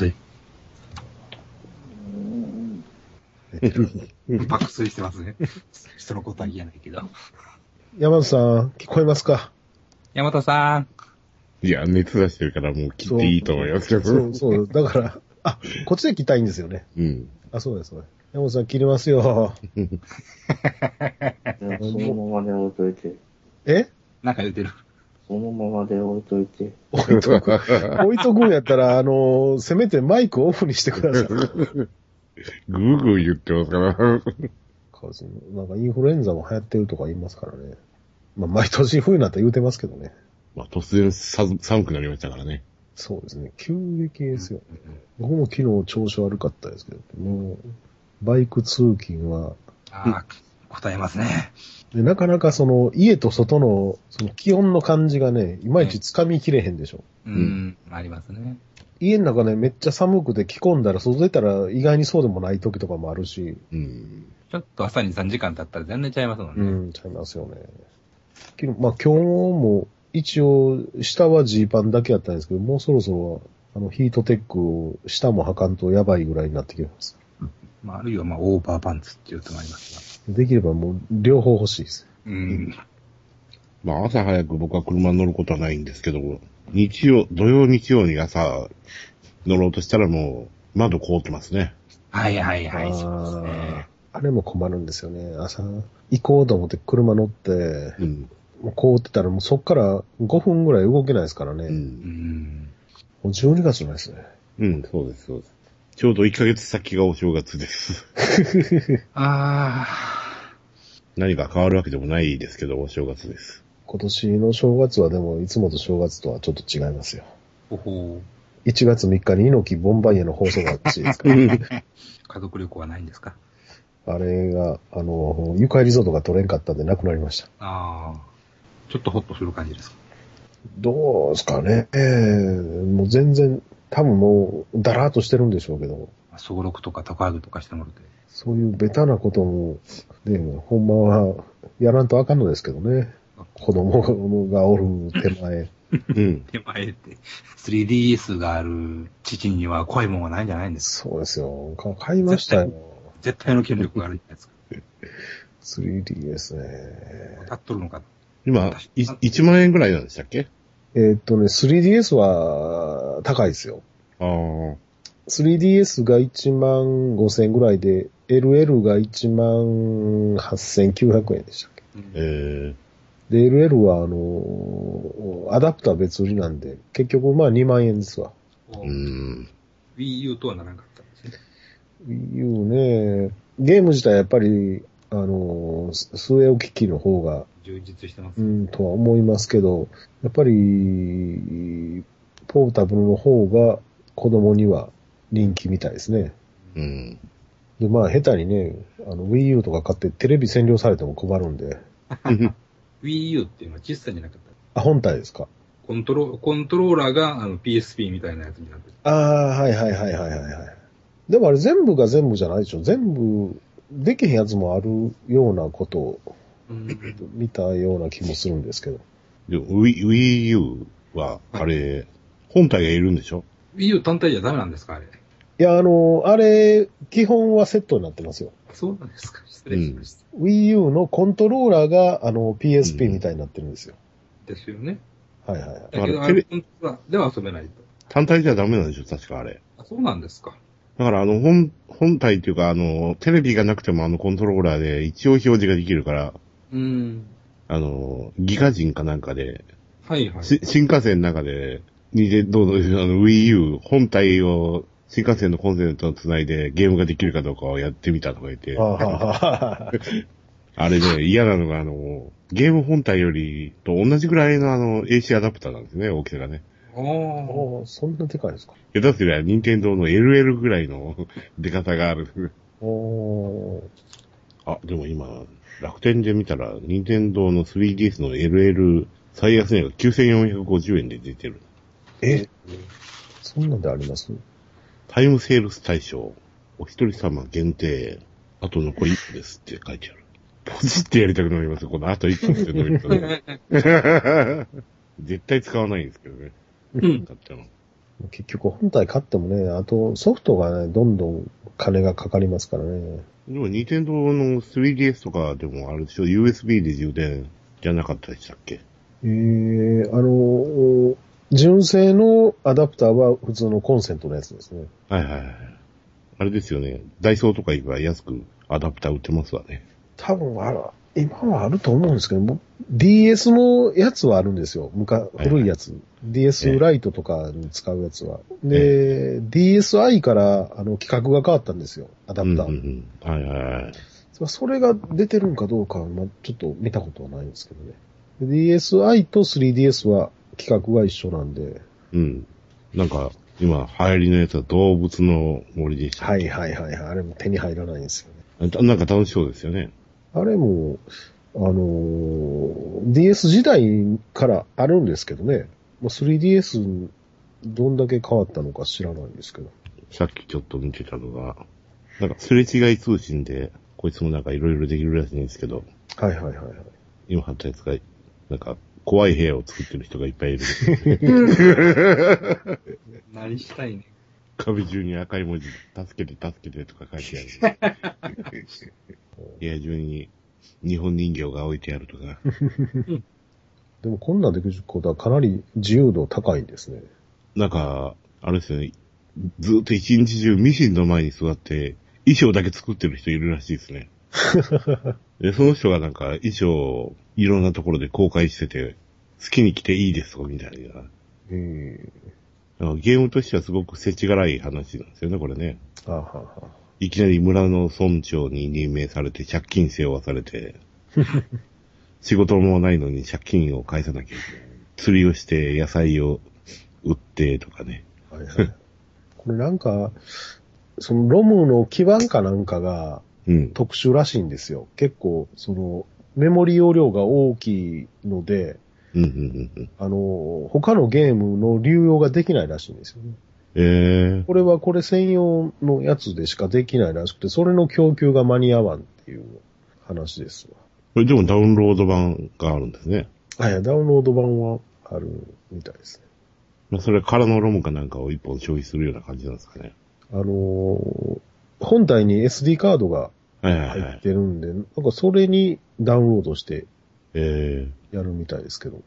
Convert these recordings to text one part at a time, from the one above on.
睡。爆睡してますね。人のことは言えないけど。山田さん、聞こえますか？山田さん。いや、熱出してるからもう切っていいと思いますけど。そう、そう、だから、あ、こっちで切りたいんですよね。うん。あ、そうです、そうです。山本さん切りますよ。そのままで置いといて。え？なんか言ってる。そのままで置いといて。置いとく。置いとくんやったら、あの、せめてマイクオフにしてください。ぐーぐー言ってますから。なんかインフルエンザも流行ってるとか言いますからね。まあ、毎年冬になったら言うてますけどね。まあ、突然さ寒くなりましたからね。そうですね。急激ですよ。僕も昨日調子悪かったですけど、もう、バイク通勤は、ああ、答えますね。でなかなかその、家と外の、その気温の感じがね、いまいち掴みきれへんでしょ。うん、ありますね。家の中ね、めっちゃ寒くて着込んだら、外出たら意外にそうでもない時とかもあるし、うん。ちょっと朝に3時間経ったら全然ちゃいますもんね。うん、ちゃいますよね。まあ今日も、一応、下はジーパンだけやったんですけど、もうそろそろ、あの、ヒートテックを下も履かんとやばいぐらいになってきます。まあ、あるいはまあ、オーバーパンツっていう手もありますできればもう、両方欲しいです。が。うん。まあ、朝早く僕は車に乗ることはないんですけど、日曜、土曜日曜に朝乗ろうとしたらもう、窓凍ってますね。はいはいはい、そうですね。あれも困るんですよね。朝、行こうと思って車乗って、うん。もう凍ってたらもうそっから5分ぐらい動けないですからね。う。うんん。もう12月なんですね。うん、そうです、そうです。ちょうど1ヶ月先がお正月です。あ何か変わるわけでもないですけど、お正月です。今年の正月はでもいつもと正月とはちょっと違いますよ。あ、ほほ1月3日に猪木ボンバイエの放送があったしいですから。家族旅行はないんですか？あれが、あの、愉快リゾートが取れんかったんでなくなりました。ああ。ちょっとホッとする感じですか？どうですかね。ええもう全然、多分もう、だらーっとしてるんでしょうけど、すごろくとか高揚げとかしてもらって。そういうベタなことも、ね、ほんまは、やらんとあかんのですけどね。子供がおる手前。うん。手前って、3DS がある父には怖いもんはないんじゃないんですか？そうですよ。か買いましたよ。絶対の権力があるじゃないですか。3DS ね。当たっとるのか。今、い1万円ぐらいなんでしたっけ？えーっとね、3DS は高いですよ。ああ。3DS が1万5千ぐらいで、LL が1万8900円でしたっけえで、LL はあのーアダプター別売りなんで、結局まあ2万円ですわ。えー。うん。Wii U とはならなかったんですね。Wii U ね、ゲーム自体やっぱり、あのーす据え置き機の方が、充実してます。うん、とは思いますけど、やっぱり、ポータブルの方が子供には人気みたいですね。うん。で、まあ、下手にね、あの、Wii U とか買ってテレビ占領されても困るんで。Wii U っていうのは小さいんじゃなかった？あ、本体ですか？コントロコントローラーがあの PSP みたいなやつになってる。ああ、はいはいはいはいはいはい。でもあれ全部が全部じゃないでしょ。全部、できへんやつもあるようなことをうん。見たような気もするん。ですけど。Wii, U は、あれ、本体がいるん。でしょ Wii U 単体じゃダメなん。ですかあれ。いや、あの、あれ、基本はセットになってますよ。そうなん。ですか失礼しました。Wii U のコントローラーが、あの、PSP みたいになってるん。ですよ。ですよね。はいはいはい。だけど、あれあれ、コントローラーでは遊べないと。単体じゃダメなん。でしょ確かあれ。あ、そうなん。ですか。だからあの、本、本体っていうかあの、テレビがなくてもあのコントローラーで一応表示ができるから、うん。あの、ギガ人かなんかで、はいはい。し新幹線の中で、ニンテンドーのあの Wii U 本体を新幹線のコンセントと繋いでゲームができるかどうかをやってみたとか言って、はあはあはあ あれね、嫌なのがあの、ゲーム本体よりと同じぐらいのあの AC アダプターなんですね、大きさがね。ああ。おーそんなでかいですか？下手すりゃ任天堂の LL ぐらいの 出方がある。おーあ、でも今、楽天で見たら、任天堂の 3DS の LL 最安値が9450円で出てる。え？そんなんであります？タイムセールス対象、お一人様限定、あと残り1個ですって書いてある。ポジってやりたくなりますよ、このあと1個っての絶対使わないんですけどね。うん。買ったの。結局本体買ってもね、あとソフトがね、どんどん金がかかりますからね。でも、ニンテンドーの 3DS とかでもあるでしょ ?USB で充電じゃなかったでしたっけ？えー、あの、純正のアダプターは普通のコンセントのやつですね。はいはいはい。あれですよね。ダイソーとか行けば安くアダプター売ってますわね。多分あら、今はあると思うんですけど、もう DS のやつはあるんですよ。昔、はい古いやつ。DS ライトとかに使うやつは。で、DSi からあの規格が変わったんですよ。アダプター。うんうんうん。はいはいはい。それが出てるんかどうかは、まあ、ちょっと見たことはないんですけどね。で DSi と 3DS は規格が一緒なんで。うん。なんか、今流行りのやつは動物の森でした。はいはいはいはい。あれも手に入らないんですよね。あなんか楽しそうですよね。あれも、あのー DS 時代からあるんですけどね。もう 3DS どんだけ変わったのか知らないんですけど。さっきちょっと見てたのが、なんかすれ違い通信で、こいつもなんかいろいろできるらしいんですけど、はいはいはいはい。今貼ったやつが、なんか怖い部屋を作ってる人がいっぱいいる。何したいね。壁中に赤い文字、助けて助けてとか書いてある。部屋中に日本人形が置いてあるとか。でもこんなんできることはかなり自由度高いんですね。なんか、あれですよね、ずっと一日中ミシンの前に座って、衣装だけ作ってる人いるらしいですね。で、その人がなんか衣装をいろんなところで公開してて、好きに着ていいですとかみたいな。えなんかゲームとしてはすごく世知辛い話なんですよね、これね。あ、はあはあ、いきなり村の村長に任命されて借金背負わされて、仕事もないのに借金を返さなきゃいけない。釣りをして野菜を売ってとかね。はいはい。これなんか、そのロムの基板かなんかがうん。特殊らしいんですよ。結構、その、メモリ容量が大きいので、うん、うん、うんうん。あの、他のゲームの流用ができないらしいんですよね。ええこれはこれ専用のやつでしかできないらしくて、それの供給が間に合わんっていう話ですわ。これでもダウンロード版があるんですね。はい、ダウンロード版はあるみたいですね。まあ、それ空のロムかなんかを一本消費するような感じなんですかね。あのー本体に SD カードがはいはいは入っい。てるんで、なんかそれにダウンロードしてえやるみたいですけど。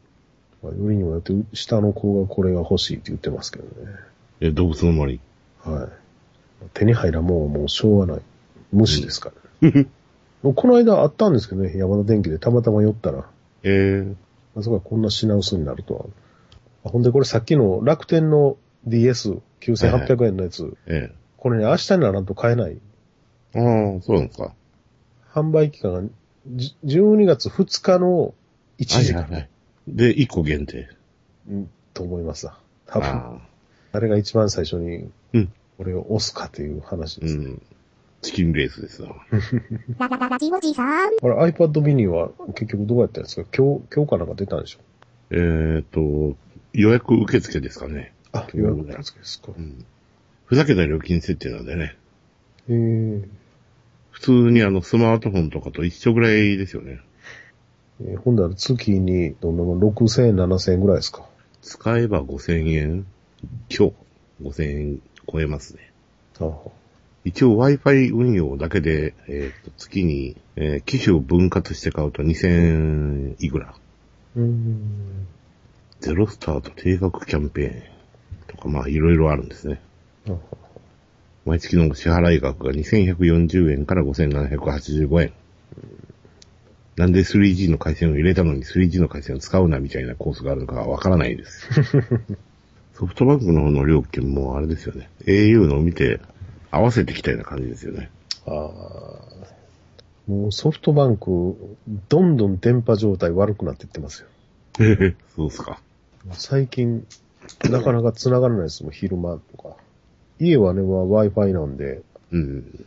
まあ、よりにもよって、下の子がこれが欲しいって言ってますけどね。ー、え、動物の森。はい。手に入らんもんはもうしょうがない。無視ですから、ね。も うこの間あったんですけどね、山田電機でたまたま寄ったら、えー、まさかこんな品薄になるとは。あほんでこれさっきの楽天の DS9800 円のやつ、えこれね、明日にならんと買えない。えああ、そうなんですか。販売期間がじ12月2日の1時間、はいはいはい。で、1個限定。うんと思いますわ。多分、ああ。誰が一番最初にうん、これを押すかという話ですね。うん。チキンレースですわ。ララララジオジさん。あれ iPad mini は結局どうやったんですか？今日、今日かなんか出たんでしょ？えーと、予約受付ですかね。あ、予約のやつですか。うん。ふざけた料金設定なんでね。えー普通にあのスマートフォンとかと一緒ぐらいですよね。えーほんだら月にどんなもん？6000円、7000円ぐらいですか？使えば5000円今日5000円超えますね。ああ一応 Wi-Fi 運用だけで、えーと月に、えー機種を分割して買うと2000円いくら。うーん。ゼロスタート定額キャンペーンとか、まあいろいろあるんですね。ああ毎月の支払い額が2140円から5785円。なんで 3G の回線を入れたのに 3G の回線を使うなみたいなコースがあるのかわからないです。ソフトバンクの方の料金もあれですよね。au のを見て合わせてきたような感じですよね。ああ。もうソフトバンク、どんどん電波状態悪くなっていってますよ。そうっすか。最近、なかなか繋がらないですもん、昼間とか。家はね、まあ Wi-Fi なんで、うん。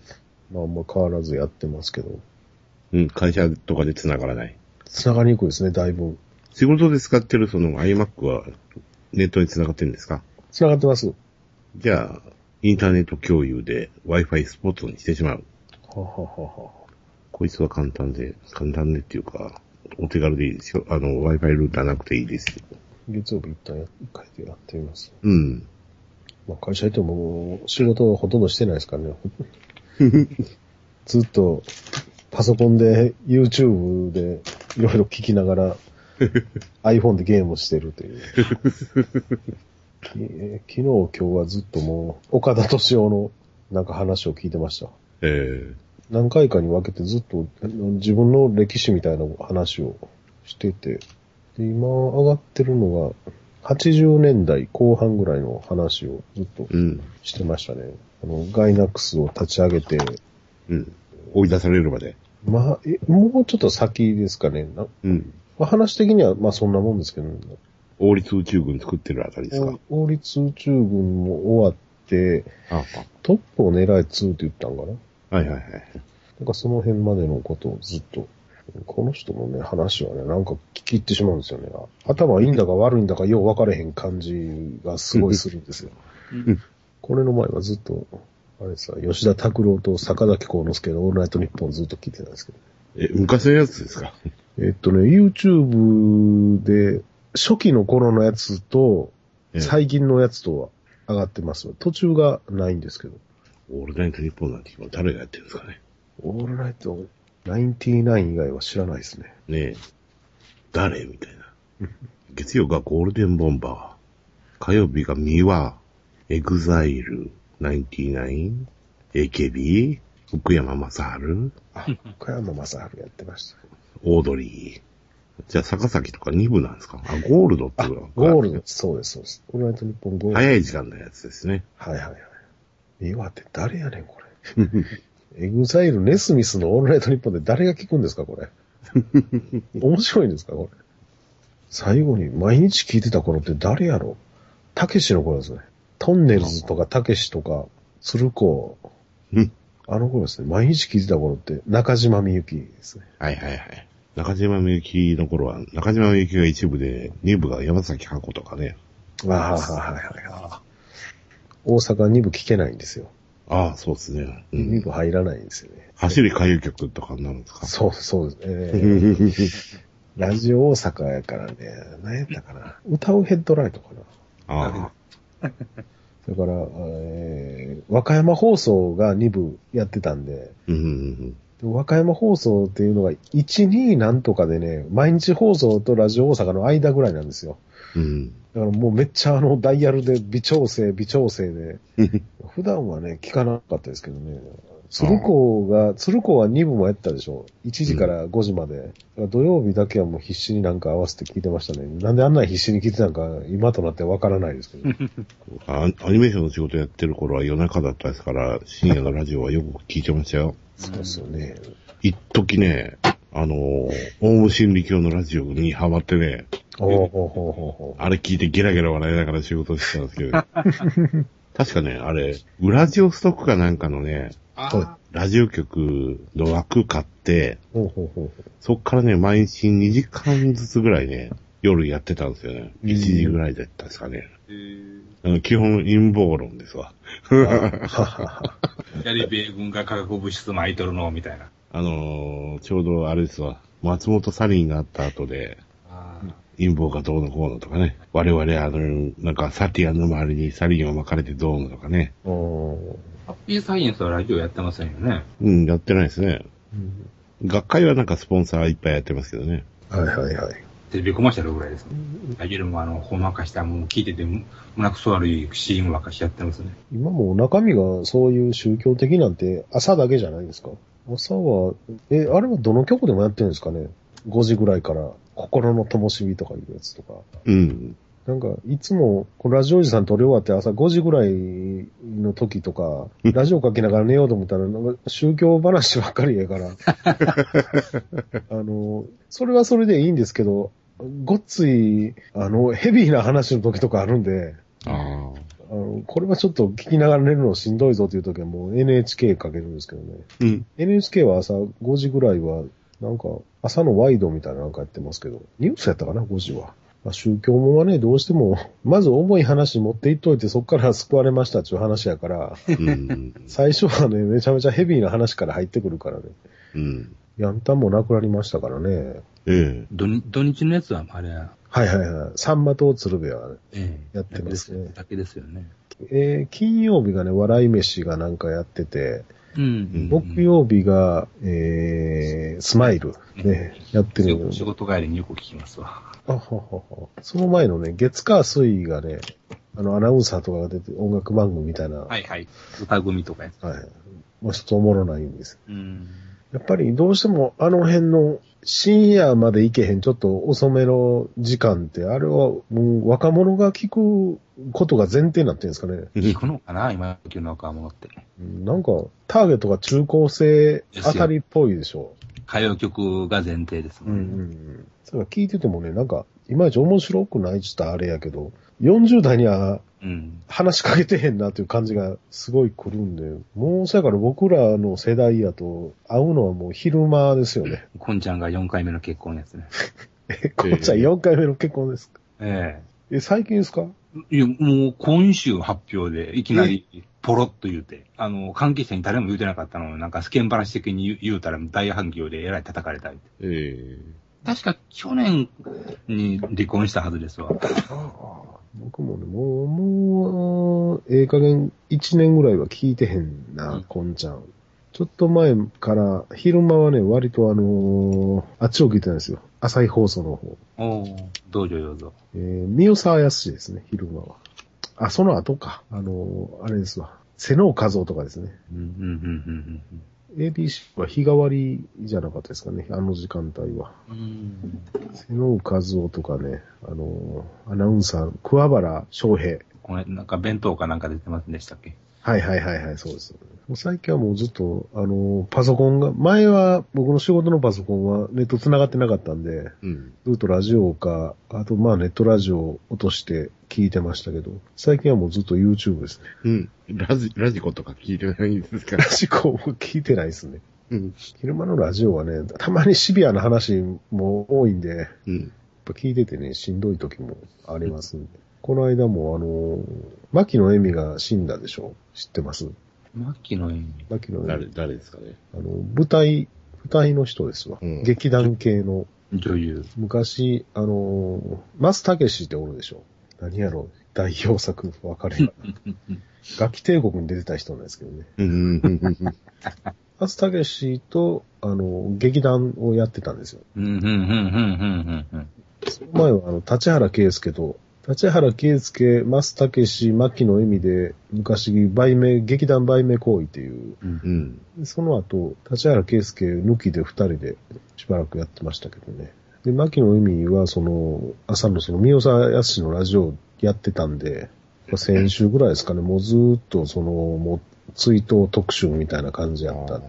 まああんま変わらずやってますけど、うん、会社とかで繋がらない。繋がりにくいですね、だいぶ。仕事で使ってるその iMac はネットに繋がってるんですか？繋がってます。じゃあ、インターネット共有で Wi-Fi スポットにしてしまう。ははははこいつは簡単で、簡単でっていうか、お手軽でいいですよ。あの、Wi-Fi ルーターなくていいですよ。月曜日一旦や一回でやってみます。うん。まあ、会社行っても仕事はほとんどしてないですからね。ずっとパソコンで YouTube でいろいろ聞きながら iPhone でゲームをしてるという。きえー昨日今日はずっともう岡田敏夫のなんか話を聞いてました。え何回かに分けてずっと自分の歴史みたいな話をしてて、で今上がってるのが80年代後半ぐらいの話をずっと。してましたね。あの、ガイナックスを立ち上げて、うん。追い出されるまで。まあ、えもうちょっと先ですかね。なうん。まあ、話的にはまあそんなもんですけど、王立宇宙軍作ってるあたりですか？王立宇宙軍も終わって、あトップを狙い2って言ったんかなあ。はいはいはい。なんかその辺までのことをずっと、この人のね、話はね、なんか聞き入ってしまうんですよね。頭いいんだか悪いんだかよう分かれへん感じがすごいするんですよ。うんこれの前はずっと、あれさ、吉田拓郎と坂崎幸之助のオールナイトニッポンずっと聞いてたんですけど。え、昔のやつですか？えっとね、YouTube で、初期の頃のやつと、ええ最近のやつとは上がってます。途中がないんですけど。オールナイトニッポンなんて今誰がやってるんですかね？オールナイト99以外は知らないですね。ねえ。誰？みたいな。月曜がゴールデンボンバー。火曜日が miwa、EXILE、99、AKB、福山雅治、あ、福山雅治やってました。オードリー。じゃあ、坂崎とか2部なんですか？あ、ゴールドっていうゴールド、そうです、そうです。オールナイトニッポンゴールド。早い時間のやつですね。はいはいはい。岩手誰やねん、これ。EXILE、ネスミスのオールナイトニッポンで誰が聞くんですか、これ？面白いんですか、これ？最後に毎日聞いてた頃って誰やろ？たけしの頃ですね。トンネルズとかたけしとか、鶴子うん。あの頃ですね。毎日聞いてた頃って中島みゆきですね。はいはいはい。中島みゆきの頃は、中島みゆきが一部で、二部が山崎箱とかね。ああ、はいはいはい。大阪2部聞けないんですよ。ああ、そうですね。う2ん。部入らないんですよね。走り歌謡曲とかになるんですか？そう、そうです。えー ラジオ大阪やからね、何やったかな。歌うヘッドライトかな。ああ。だから、えー和歌山放送が2部やってたんで、うんうんうん。和歌山放送っていうのが1、2なんとかでね、毎日放送とラジオ大阪の間ぐらいなんですよ。うん。だからもうめっちゃあのダイヤルで微調整、微調整で、普段はね、聞かなかったですけどね。鶴子が、鶴子は2部もやったでしょ。1時から5時まで。だから土曜日だけはもう必死になんか合わせて聞いてましたね。なんであんなに必死に聞いてたのか、今となってわからないですけど。あアニメーションの仕事やってる頃は夜中だったですから、深夜のラジオはよく聞いてましたよ。そうですよね。一時ね、あのー、オウム真理教のラジオにハマってね、ほうほうほうほうほう。あれ聞いてゲラゲラ笑いながら仕事してたんですけど、確かね、あれ、ウラジオストックかなんかのね、あラジオ局の枠買って、ほうほうほうそっからね、毎日2時間ずつぐらいね、夜やってたんですよね。1時ぐらいだったですかね。えーあの基本陰謀論ですわ。やり米軍が化学物質撒いとるの、みたいな。あのーちょうどあれですわ、松本サリンがあった後で、あ陰謀がどうのこうのとかね。我々あの、なんかサティアンの周りにサリンを巻かれてどうのとかね。うんハッピーサイエンスはラジオやってませんよね。うん、やってないですね。学会はなんかスポンサーいっぱいやってますけどね。はいはいはい。テレビコマーシャルぐらいですね。ラジオもあの、ほんまかした、もう聞いてて、胸くそ悪い CM ばっかしやってますね。今もう中身がそういう宗教的なんて朝だけじゃないですか朝は、え、あれはどの曲でもやってるんですかね ?5 時ぐらいから、心の灯火とかいうやつとか。うん。なんか、いつも、ラジオおじさん撮り終わって朝5時ぐらいの時とか、ラジオかけながら寝ようと思ったら、なんか宗教話ばっかりやから。あの、それはそれでいいんですけど、ごっつい、あの、ヘビーな話の時とかあるんで、ああ。あの、これはちょっと聞きながら寝るのしんどいぞという時はもう NHK かけるんですけどね。うん。NHK は朝5時ぐらいは、なんか、朝のワイドみたいななんかやってますけど、ニュースやったかな、5時は。まあ、宗教もはね、どうしても、まず重い話持っていっといて、そこから救われましたっていう話やから、うん。最初はね、めちゃめちゃヘビーな話から入ってくるからね。うん。ヤンタンもなくなりましたからね。ええ。土日土日のやつは、あれは、はいはいはい。サンマと鶴瓶はええやってますねだけですよね。えー金曜日がね、笑い飯がなんかやってて、うん。木曜日が、えー、スマイル、ね、やってる仕事帰りによく聞きますわ。あはははその前のね、月火水がね、あの、アナウンサーとかが出て音楽番組みたいな、はいはい。歌組とかやつ。はい。もう一つおもろないんです。うん。やっぱりどうしてもあの辺の深夜まで行けへんちょっと遅めの時間って、あれは若者が聞くことが前提になってるんですかね。聞くのかな今時の若者って。うんなんか、ターゲットが中高生あたりっぽいでしょ。歌謡曲が前提ですもうんうん。うん。それ聞いててもね、なんか、いまいち面白くないって言ったらあれやけど、40代にはうん。話しかけてへんなという感じがすごい来るんで、もうそやから僕らの世代やと会うのはもう昼間ですよね。こんちゃんが4回目の結婚のやつね。え、こっちは4回目の結婚ですか？ええ、最近ですか？えいや、もう今週発表で、いきなり、ポロッと言うて、あの、関係者に誰も言うてなかったのを、なんか世間話的に言うたら大反響でえらい叩かれたり。え確か去年に離婚したはずですわ。僕もね、もう、もう、ええ加減1年ぐらいは聞いてへんな、うんこんちゃん。ちょっと前から、昼間はね、割とあのーあっちを聞いてたんですよ。朝日放送の方。おおどうぞどうぞ。えー、三沢康ですね、昼間は。あ、その後か。あのーあれですわ。瀬能和夫とかですね。うん、うん、うん、うん、ABC は日替わりじゃなかったですかね、あの時間帯は。うん。うん。瀬能和夫とかね、あのーアナウンサー、桑原翔平。これ、なんか弁当かなんか出てませんでしたっけ？はいはいはいはい、そうです。もう最近はもうずっと、あのーパソコンが、前は僕の仕事のパソコンはネット繋がってなかったんで、うん。ずっとラジオか、あとまあネットラジオを落として聞いてましたけど、最近はもうずっと YouTube ですね。うん。ラジ、ラジコとか聞いてないんですか？ラジコも聞いてないですね。うん。昼間のラジオはね、たまにシビアな話も多いんで、やっうん。ぱ聞いててね、しんどい時もありますんで。この間もあのー、牧野恵美が死んだでしょ？知ってます？牧野恵美。牧野恵誰、美。誰ですかね。あの、舞台、舞台の人ですわ。うん劇団系の、女優。昔、あのー、松武史っておるでしょ何やろ代表作分かれへん。ガキ帝国に出てた人なんですけどね。うん。松武史と、あの、劇団をやってたんですよ。うん、うん、うん、うん、うん、うん。前はあの、立原圭介と、立原圭介、松武史、牧野恵美で、昔、売名、劇団売名行為っていう、うん。でその後、立原圭介抜きで二人でしばらくやってましたけどね。で、牧野恵美はその、朝のその、三沢康のラジオやってたんで、まあ先週ぐらいですかね、もうずーっとその、もう、追悼特集みたいな感じやった。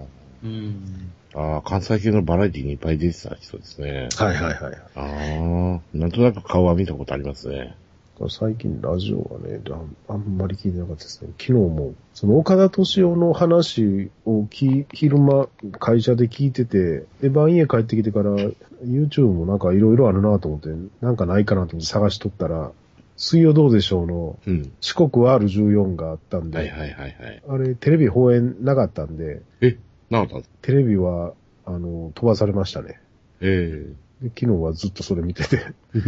うん。ああ、関西系のバラエティにいっぱい出てた人ですね。はいはいはい。ああ、なんとなく顔は見たことありますね。最近ラジオはね、あんまり聞いてなかったですね。昨日も、その岡田敏夫の話をき昼間会社で聞いてて、で、晩家帰ってきてから YouTube もなんかいろいろあるなと思って、なんかないかなと思って探しとったら、水曜どうでしょうのうん。四国 R14 があったんで、はいはいはいはい。あれテレビ放映なかったんで、え、なかったテレビは、あの、飛ばされましたね。えで昨日はずっとそれ見てて、え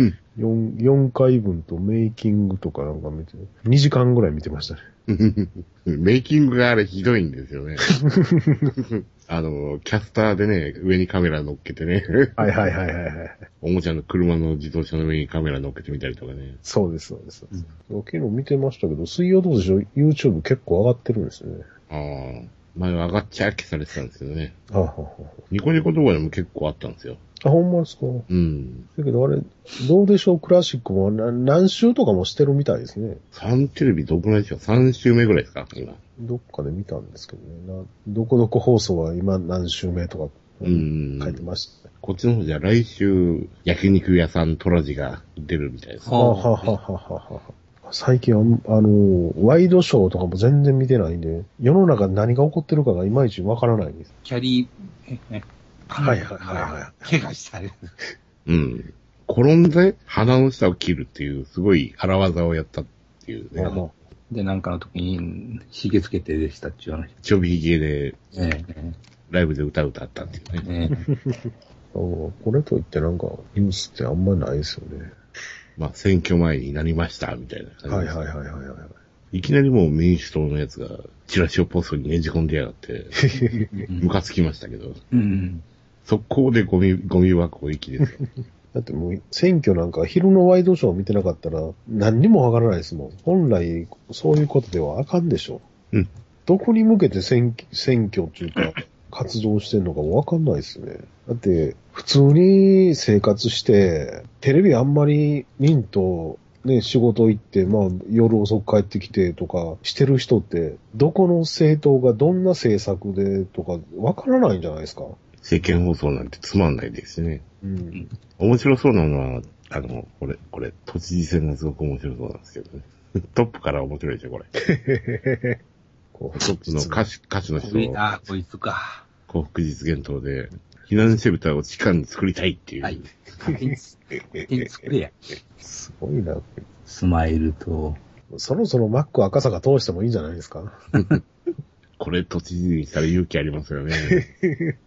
4、4回分とメイキングとかなんか見て、2時間ぐらい見てましたね。メイキングがあれひどいんですよね。あの、キャスターでね、上にカメラ乗っけてね、はいはいはいはいはい。おもちゃの車の自動車の上にカメラ乗っけてみたりとかね。そうです、そうです。昨日見てましたけど、水曜どうでしょう ?YouTube 結構上がってるんですね。ああ、前は上がっちゃ消されてたんですけどね。はあ、はあはニコニコ動画でも結構あったんですよ。あ、あ、ほんまですか？うん。だけどあれ、どうでしょう？クラシックもな何週とかもしてるみたいですね。サンテレビどこらいですか ?3 週目ぐらいですか？今。どっかで見たんですけどね。などこどこ放送は今何週目とかうん。書いてましたね。こっちの方じゃ来週、焼肉屋さんトラジが出るみたいです。はあ、はあはあはあはあはあ、最近は、あの、ワイドショーとかも全然見てないんで、世の中で何が起こってるかがいまいちわからないんです。キャリー、え、え、はいはいはいはい怪我したり。うん。転んで鼻の下を切るっていう、すごい荒技をやったっていうね。はで、なんかの時に、ひげつけてでしたっちゅう話。ちょびひげでえライブで歌歌ったっていうえね。え これといってなんかニュースってあんまりないですよね。まあ、選挙前になりました、みたいな感じ。はいはいはいはいはい。いきなりもう民主党のやつがチラシをポストにねじ込んでやがって、ムカつきましたけど、うん。速攻でゴミ、ゴミ箱行きですよ。だってもう選挙なんか昼のワイドショー見てなかったら何にもわからないですもん。本来そういうことではあかんでしょ。うん。どこに向けて選選挙っていうか活動してんのかわかんないですね。だって普通に生活してテレビあんまり見んとね、仕事行って、まあ夜遅く帰ってきてとかしてる人ってどこの政党がどんな政策でとかわからないんじゃないですか？政見放送なんてつまんないですね。うん。面白そうなのは、あの、これ、これ、都知事選がすごく面白そうなんですけどね。トップから面白いでしょ、これ。こうトップの歌手、歌手の人をあ、こいつか。幸福実現党で、避難シェルターを地下に作りたいっていう。はい。勝手に作れや。すごいな。スマイルと、そろそろマック赤坂通してもいいんじゃないですか？これ都知事にしたら勇気ありますよね。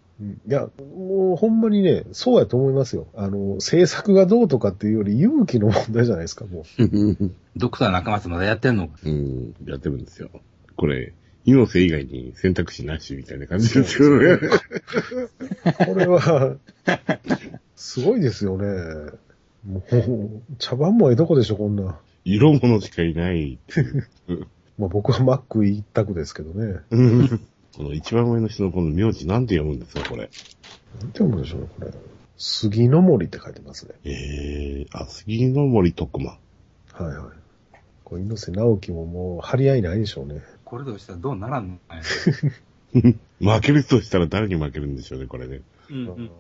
いや、もうほんまにね、そうやと思いますよ。あの、政策がどうとかっていうより勇気の問題じゃないですか、も ドクター中松まだやってんのか？うん、やってるんですよ。これ、猪瀬以外に選択肢なしみたいな感じですよね。う。これは、すごいですよね。もう、茶番もええとこでしょ、こんな。色物しかいない。まあ僕はマック一択ですけどね。この一番上の人のこの名字なんて読むんですか、これ。なんて読むんでしょうね、これ。杉の森って書いてますね。ええー、あ、杉の森徳馬。はいはい。これ、猪瀬直樹ももう張り合いないでしょうね。これどうしたらどうならんの。負けるとしたら誰に負けるんでしょうね、これね。うんうん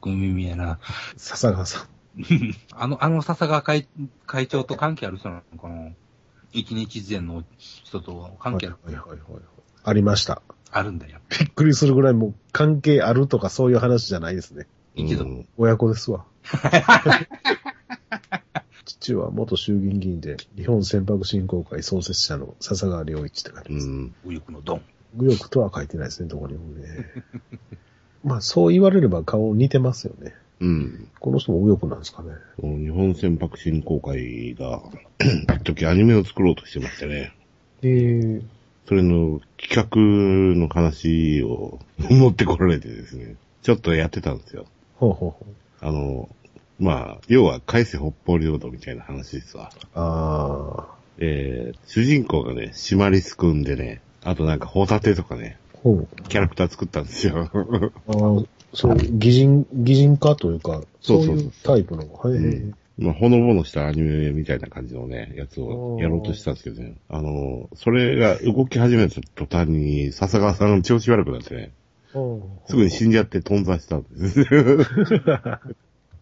小耳やな。笹川さん。あの、あの笹川会会長と関係ある人なのかな一日前の人と関係ある、はいはいはいはい。ありました。あるんだよ。びっくりするぐらいもう関係あるとかそういう話じゃないですね。一度うん親子ですわ。父は元衆議院議員で日本船舶振興会創設者の笹川良一って書いてます。うん。右翼のドン。右翼とは書いてないですね、どこにもね。まあそう言われれば顔似てますよね。うん。この人も右翼なんですかね。日本船舶振興会が、一時アニメを作ろうとしてましてね。えー、それの企画の話を 持ってこられてですね。ちょっとやってたんですよ。ほうほうほう。あの、まあ、要は海西北方領土みたいな話ですわ。ああ、えー、主人公がね、シマリスくんでね、あとなんかホタテとかね。キャラクター作ったんですよ。ああ、そう、擬人、擬人化というか、そそういうタイプの。はい、うんまあ、ほのぼのしたアニメみたいな感じのね、やつをやろうとしたんですけどね。あの、それが動き始めた途端に、笹川さんが調子悪くなってね、すぐに死んじゃって頓挫したんです。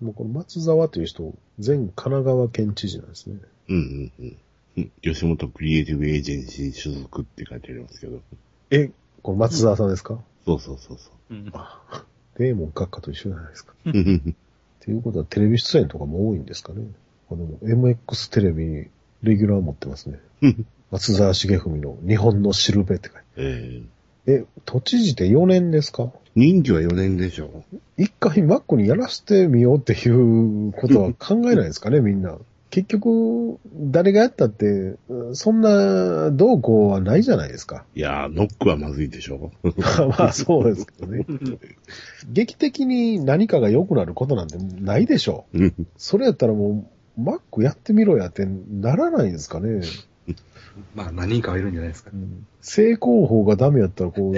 もうこの松沢という人、前神奈川県知事なんですね。うんうんうんうん。吉本クリエイティブエージェンシー所属って書いてありますけど。え、この松沢さんですか、そうそうそうそうん。デーモン閣下と一緒じゃないですか。う。っていうことはテレビ出演とかも多いんですかね。この MX テレビにレギュラー持ってますね。松沢重文の日本のしるべって書いてえーえ、都知事って4年ですか？任期は4年でしょ？一回マックにやらせてみようっていうことは考えないですかね、みんな。結局、誰がやったって、そんな動向はないじゃないですか。いやー、ノックはまずいでしょ まあそうですけどね。劇的に何かが良くなることなんてないでしょう。うんそれやったらもう、マックやってみろやってならないですかね。まあ何人かはいるんじゃないですか。成功法がダメやったらこう、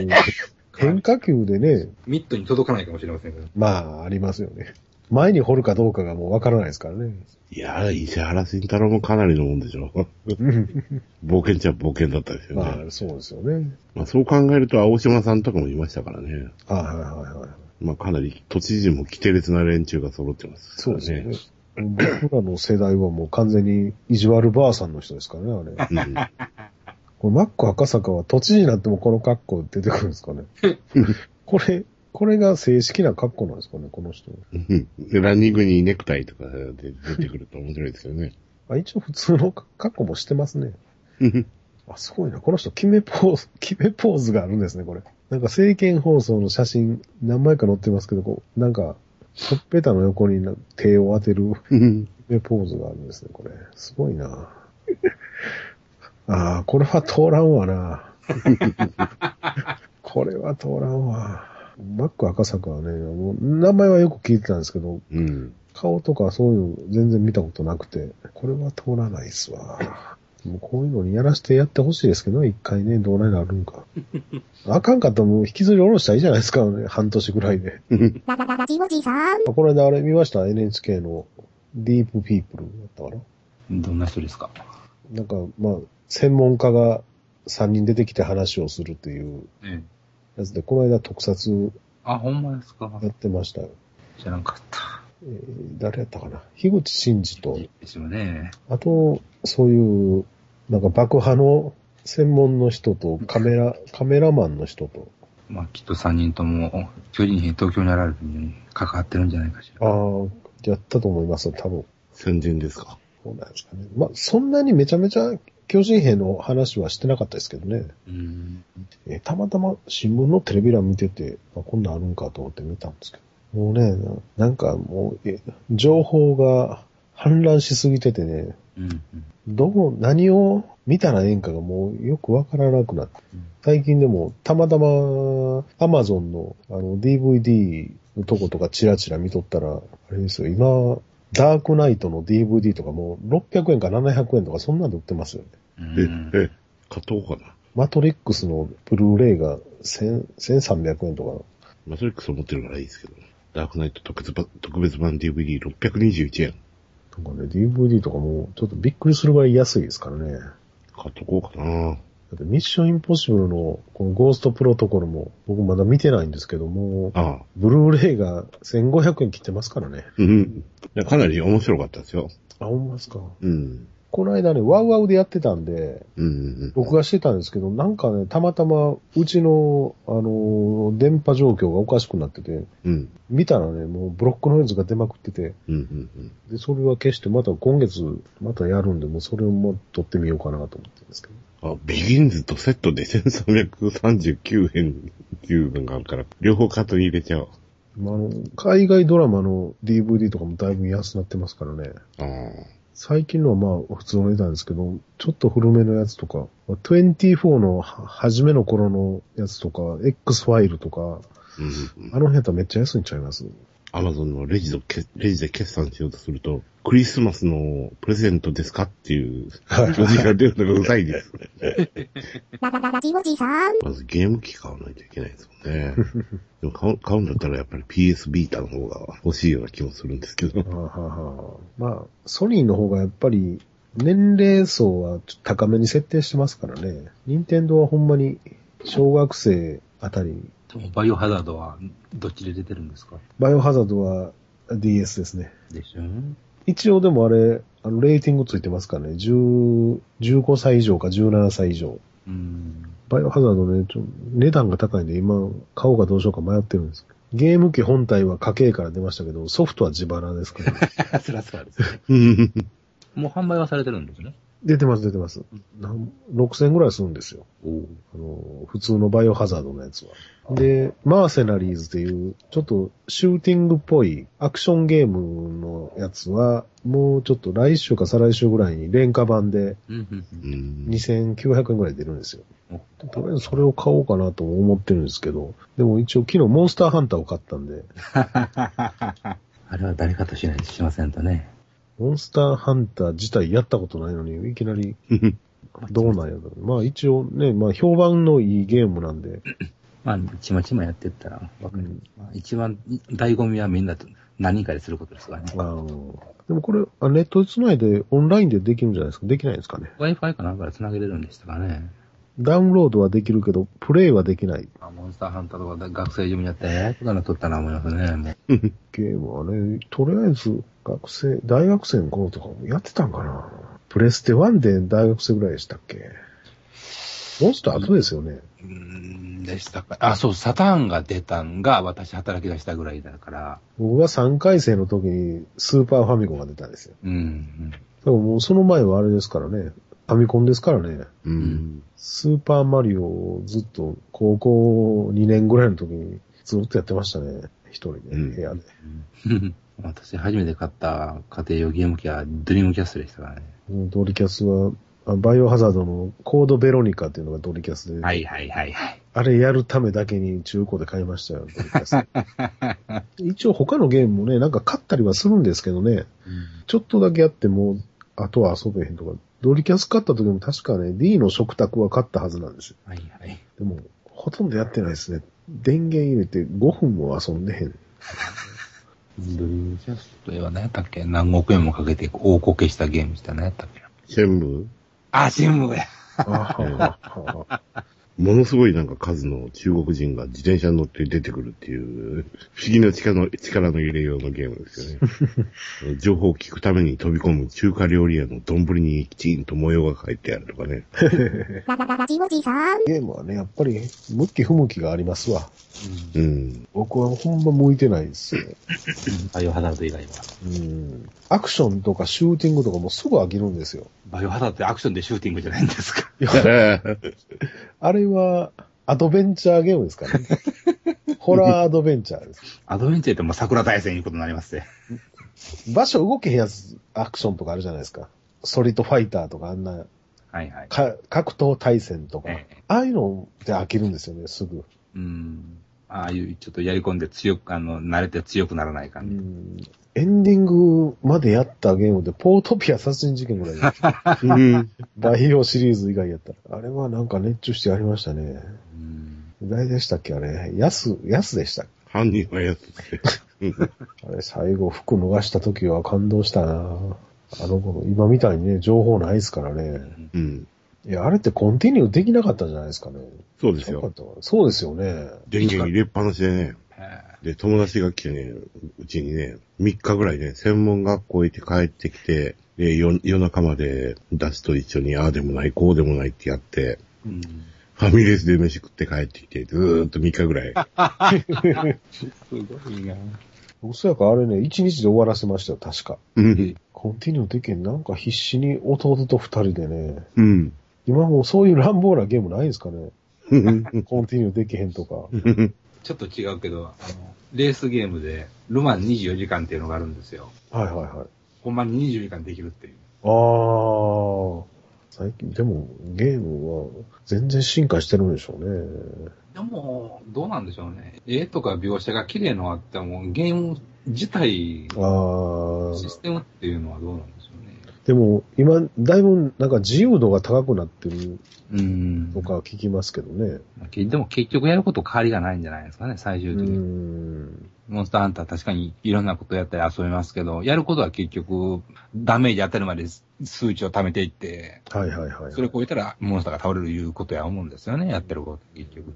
変化球でね、ミットに届かないかもしれませんけど。まあありますよね。前に掘るかどうかがもうわからないですからね。いやー、石原慎太郎もかなりのもんでしょ 冒険っちゃ冒険だったですよね。まあそうですよね。まあ、そう考えると、青島さんとかもいましたからね。はいはいはいはい。まあ、かなり都知事も規定列な連中が揃ってます、そうですよね。僕らの世代はもう完全に意地悪ばあさんの人ですからね、あれ。うん。これマック赤坂は都知事になってもこの格好出てくるんですかね。これ、これが正式な格好なんですかね、この人。ランニングにネクタイとかで出てくると面白いですよね。あ一応普通の格好もしてますね。あ、すごいな。この人決めポーズ、決めポーズがあるんですね、これ。なんか政見放送の写真何枚か載ってますけど、こう、なんか、ほっぺたの横にな手を当てる決めポーズがあるんですね、これ。すごいな。ああ、これは通らんわな。これは通らんわ。マック赤坂はね、もう名前はよく聞いてたんですけど、うん。顔とかそういうの全然見たことなくて、これは通らないっすわ。もうこういうのにやらせてやってほしいですけどね、一回ね、どうなるんか。あかんかったらもう引きずり下ろしたらいいじゃないですか、ね、半年ぐらいで。ララララジオジさん。あこの間あれ見ました ?NHK のディープピープルだったかな？どんな人ですか？なんか、まあ、専門家が3人出てきて話をするっていうええ。やつで、この間特撮あ、ほんまですか？やってましたよ。知らんかった。えー誰やったかな？樋口真嗣と、ですよね。あと、そういう、なんか爆破の専門の人とカメラ、カメラマンの人と、まあ、きっと3人とも、巨人兵東京にあられるのに関わってるんじゃないかしら。ああ、やったと思います多分。戦前ですか？そうなんですかね。まあ、そんなにめちゃめちゃ巨人兵の話はしてなかったですけどね。うん。えーたまたま新聞のテレビ欄見てて、あこんなんあるんかと思って見たんですけど。もうね、ななんかもう、え情報が氾濫しすぎててね、うん。どう、何を見たらええんかがもうよくわからなくなって。最近でも、たまたま、アマゾンの、あの、DVD のとことかチラチラ見とったら、あれですよ、今、ダークナイトの DVD とかもう600円か700円とかそんなんで売ってますよね。うん。え、え、買っとこうかな。マトリックスのブルーレイが1000 1300円とか、マトリックスを持ってるからいいですけど。ダークナイト特別版特別版 DVD621 円。なんかね、DVD とかもちょっとびっくりするぐらい安いですからね。買っとこうかな。だってミッションインポッシブルのこのゴーストプロトコルも僕まだ見てないんですけども、ああ。ブルーレイが1500円切ってますからね。うん。かなり面白かったですよ。あ、ほんまですか。うん。この間ね、ワウワウでやってたんで、うんうん録画してたんですけど、なんかね、たまたまうちの、あのー電波状況がおかしくなってて、うん。うん。見たらね、もうブロックノイズが出まくってて、うんうんうん。で、それは消して、また今月、またやるんで、もうそれをもう撮ってみようかなと思ってるんですけど。あ、ビギンズとセットで1339円っていうのがあるから、両方カートに入れちゃおう。まあ、あの、海外ドラマの DVD とかもだいぶ安なってますからね。ああ。最近のはまあ普通の値段ですけど、ちょっと古めのやつとか、まあ24のは初めの頃のやつとか、X ファイルとか、うんうん。あの辺とはめっちゃ安いんちゃいます？アマゾンのレジレジで決算しようとすると、クリスマスのプレゼントですかっていう表示が出るのがうざいです。ララララジオジさん。まずゲーム機買わないといけないですもんね。でも買う買うんだったらやっぱり PS ビータの方が欲しいような気もするんですけど。はあはまあ、ソニーの方がやっぱり年齢層はちょっと高めに設定してますからね。任天堂はほんまに小学生あたりバイオハザードはどっちで出てるんですか？バイオハザードは DS ですね。でしょ？一応でもあれ、あの、レーティングついてますからね。10 15歳以上か17歳以上。うん。バイオハザードね、ちょ値段が高いんで今買おうかどうしようか迷ってるんです。ゲーム機本体は家計から出ましたけど、ソフトは自腹ですから、そらそうですね。もう販売はされてるんですね？出てます出てます。なん6000ぐらいするんですよ。あの、普通のバイオハザードのやつは。で、マーセナリーズっていう、ちょっとシューティングっぽいアクションゲームのやつは、もうちょっと来週か再来週ぐらいに廉価版でうんうんうん2900円ぐらい出るんですよ。おとりあえずそれを買おうかなとも思ってるんですけど、でも一応昨日モンスターハンターを買ったんで、あれは誰かとしないしませんとね。モンスターハンター自体やったことないのに、いきなりどうなんやろ。まあ一応ね、まあ評判のいいゲームなんで、まあ、ちまちまやってったらわかる。うんまあ、一番、醍醐味はみんなと何人かですることですからね。あのでもこれ、あネットで繋いでオンラインでできるんじゃないですか？できないんですかね？Wi-Fi かなんかで繋げれるんでしたかね。ダウンロードはできるけど、プレイはできない。あモンスターハンターとかで学生中にやって、ええことになっとったな思いますね。もうゲームはね、とりあえず学生、大学生の頃とかもやってたんかなプレステ1で大学生ぐらいでしたっけ？モンスター後ですよね。うーん、でしたか。あ、そう、サターンが出たんが私働き出したぐらいだから。僕が3回生の時にスーパーファミコンが出たんですよ。うん。だからもうその前はあれですからね。ファミコンですからね。うん。スーパーマリオをずっと高校2年ぐらいの時にずっとやってましたね。一人で、うん部屋で。うん 私初めて買った家庭用ゲーム機はドリームキャストでしたからね。ドリキャスはあバイオハザードのコードベロニカっていうのがドリキャスで、はいはいはいはい。あれやるためだけに中古で買いましたよ、ドリキャス。一応他のゲームもね、なんか買ったりはするんですけどね、ちょっとだけやっても、あとは遊べへんとか、ドリキャス買った時も確かね、D の食卓は買ったはずなんですよ。はいはい。でも、ほとんどやってないですね。電源入れて5分も遊んでへん。ドリームキャストは何やったっけ？何億円もかけて大こけしたゲームした何やったっけ？シェンムあ、新聞や。あははものすごいなんか数の中国人が自転車に乗って出てくるっていう、不思議な力の力の入れようのゲームですよね。情報を聞くために飛び込む中華料理屋の丼にきちんと模様が書いてあるとかね。ララララジオジさん。ゲームはね、やっぱり、向き不向きがありますわ。うん。僕はほんま向いてないですよ。バイオハザード以外は。うん。アクションとかシューティングとかもすぐ飽きるんですよ。バイオハザードってアクションでシューティングじゃないんですか？あれは、アドベンチャーゲームですかね。ホラーアドベンチャーです。アドベンチャーってもう桜大戦いうことになりますね。場所動けへんやつ、アクションとかあるじゃないですか。ストリートファイターとかあんな、はいはい。か格闘対戦とか。ええああいうのって飽きるんですよね、すぐ。うん。ああいう、ちょっとやり込んで強く、あの、慣れて強くならない感じ。うんエンディングまでやったゲームで、ポートピア殺人事件ぐらいです。うん。バイオシリーズ以外やったら。あれはなんか熱中してやりましたね。うん。誰でしたっけあれ？ヤス、ヤスでしたっ犯人はやつって。けあれ、最後服脱がした時は感動したなあの頃、今みたいにね、情報ないですからね。うん。いや、あれってコンティニューできなかったんじゃないですかね。そうですよ。そうですよね。電源入れっぱなしでね。で、友達が来てね、うちにね、3日ぐらいね、専門学校行って帰ってきて、で、夜夜中まで出しと一緒に、ああでもない、こうでもないってやって、うん。ファミレスで飯食って帰ってきて、ずーっと3日ぐらい。すごいな。そやかあれね、1日で終わらせましたよ、確か。うん。コンティニューできん、なんか必死に弟と二人でね、うん。今もうそういう乱暴なゲームないんですかねうん。コンティニューできへんとか。ちょっと違うけど、あの、レースゲームで、ルマン24時間っていうのがあるんですよ。はいはいはい。ほんまに24時間できるっていう。あー。最近、でもゲームは全然進化してるんでしょうね。でも、どうなんでしょうね。絵とか描写が綺麗のあっても、ゲーム自体。システムっていうのはどうなんでも今、だいぶなんか自由度が高くなってるうんとか聞きますけどね。でも結局やること変わりがないんじゃないですかね、最終う的に。ん。モンスターハンター確かにいろんなことやったり遊べますけど、やることは結局、ダメージ当たるまで数値を貯めていって、はいはいはい。それを超えたらモンスターが倒れるいうことや思うんですよね、やってること、結局。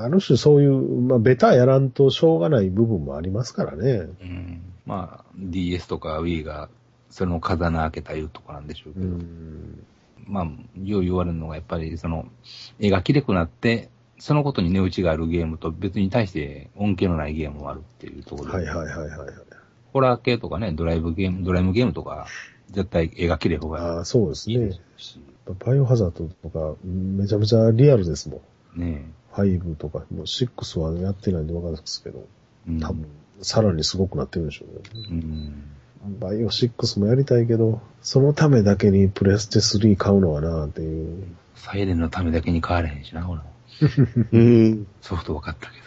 ある種そういう、まあ、ベタやらんとしょうがない部分もありますからね。うん。まあ、DS とか Wii が、その風穴開けたいうとこなんでしょうけうど、ん。まあ、よう言われるのがやっぱり、その、絵が綺麗くなって、そのことに値打ちがあるゲームと別に対して恩恵のないゲームもあるっていうところで、はいはいはいはいはい。ホラー系とかね、ドライブゲーム、ドライブゲームとか、絶対絵が綺麗方がああ、そうですねバイオハザードとか、めちゃめちゃリアルですもん。ね5とか、もう6はやってないんでわかるんですけど、え。うん多分、さらにすごくなってるんでしょうね。うん。バイオ6もやりたいけど、そのためだけにプレステ3買うのはなっていう。サイレンのためだけに買われへんしな、ほら。うん。ソフト分かったけど。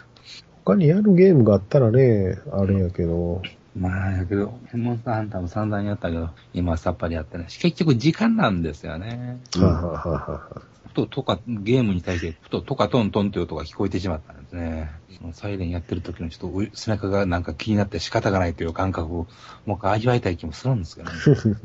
他にやるゲームがあったらね、あれやけど、まあ、やけど、モンスターハンターも散々やったけど、今はさっぱりやってないし、結局時間なんですよね。うんはあ、はあはあはと、とか、ゲームに対して、ふと、とかトントンっていう音が聞こえてしまったんですね。サイレンやってる時のちょっとう背中がなんか気になって仕方がないという感覚を、もう一回味わいたい気もするんですけどね。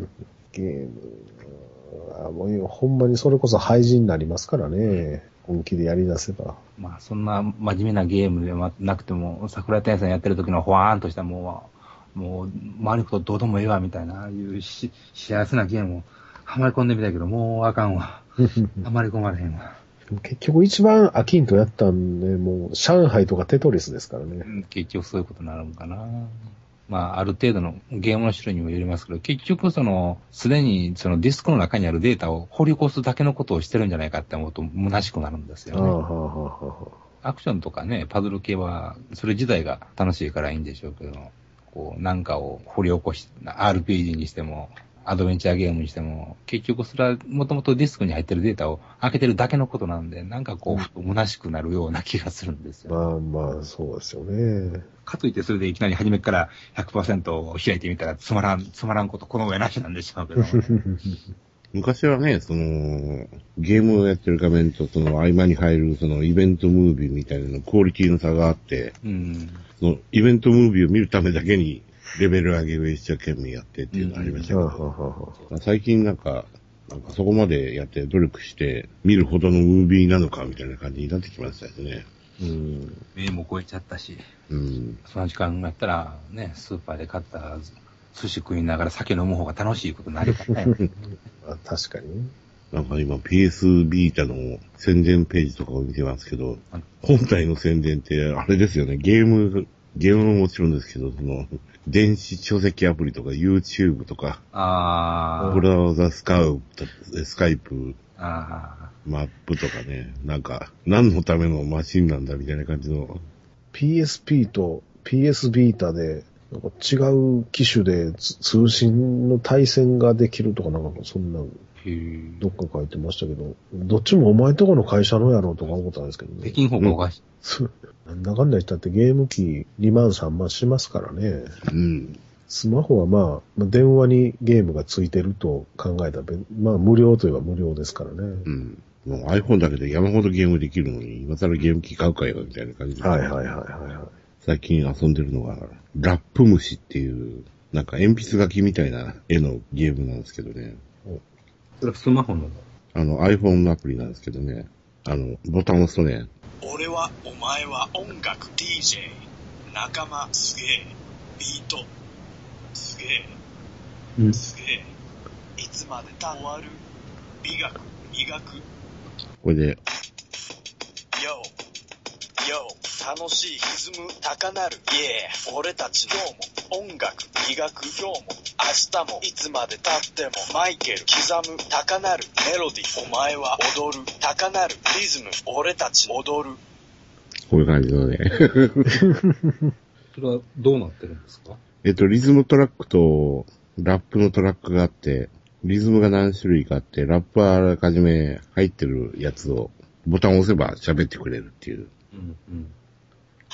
ゲームは、もうほんまにそれこそ廃人になりますからね。本気でやり出せば。まあ、そんな真面目なゲームではなくても、桜天さんやってる時のほわーんとしたもう、もう、周りのことどうでもええわ、みたいな、ああいうし幸せなゲームをはまり込んでみたいけど、もうあかんわ。はまり込まれへんわ。結局一番飽きんとやったんで、もう上海とかテトリスですからね。うん結局そういうことになるのかな。まあ、ある程度のゲームの種類にもよりますけど、結局その、すでにそのディスクの中にあるデータを掘り起こすだけのことをしてるんじゃないかって思うと虚しくなるんですよね。ああはあはあはあアクションとかね、パズル系は、それ自体が楽しいからいいんでしょうけど、こう、なんかを掘り起こし、RPG にしても、アドベンチャーゲームにしても、結局それはもともとディスクに入ってるデータを開けてるだけのことなんで、なんかこう、ふと虚しくなるような気がするんですよ。まあまあ、そうですよね。かといってそれでいきなり初めから100%を開いてみたらつまらん、つまらんことこの上なしなんでしょうけど。昔はね、その、ゲームをやってる画面とその合間に入るそのイベントムービーみたいなのクオリティの差があって、うん。そのイベントムービーを見るためだけにレベル上げを一生懸命やってっていうのがありましたけど、最近なんか、なんかそこまでやって努力して見るほどのムービーなのかみたいな感じになってきましたよね。うん。目も超えちゃったし、うん。その時間やったらね、スーパーで買った寿司食いながら酒飲む方が楽しいことになるからね。あ確かにね。なんか今 PS ビータの宣伝ページとかを見てますけど、本体の宣伝ってあれですよね、ゲーム、ゲームももちろんですけど、その、電子書籍アプリとか YouTube とか、あブラウザスカウプ、スカイプ、あ、あマップとかね、なんか、何のためのマシンなんだみたいな感じの、PSP と PS ビータで、なんか違う機種でつ通信の対戦ができるとかなんかそんな、あ、へえ。どっか書いてましたけど、どっちもお前とこの会社のやろうとか思ったんですけどね。北京方向が、そうなんだかんだ言ったってゲーム機2万3万しますからね。うん。スマホはまあ、まあ電話にゲームがついてると考えたらべ、まあ無料といえば無料ですからね。うん。もう iPhone だけで山ほどゲームできるのに、今更ゲーム機買うかよ、みたいな感じで。はいはいはいはいはい。最近遊んでるのが、ラップ虫っていう、なんか鉛筆書きみたいな絵のゲームなんですけどね。それはスマホの。あの iPhone のアプリなんですけどね。あの、ボタンを押すとね、俺はお前は音楽 DJ 仲間すげえビートすげえ、うん。すげえいつまでた終わる美学磨く。これで、YO YO 楽しい歪む高鳴る Yeah 俺たち今日も音楽磨く今日も明日もいつまで経ってもマイケル刻む高鳴るメロディーお前は踊る高鳴るリズム俺たち踊るこういう感じのね。それはどうなってるんですか？えっと、リズムトラックと、ラップのトラックがあって、リズムが何種類かあって、ラップはあらかじめ入ってるやつを、ボタンを押せば喋ってくれるっていう。うんうん。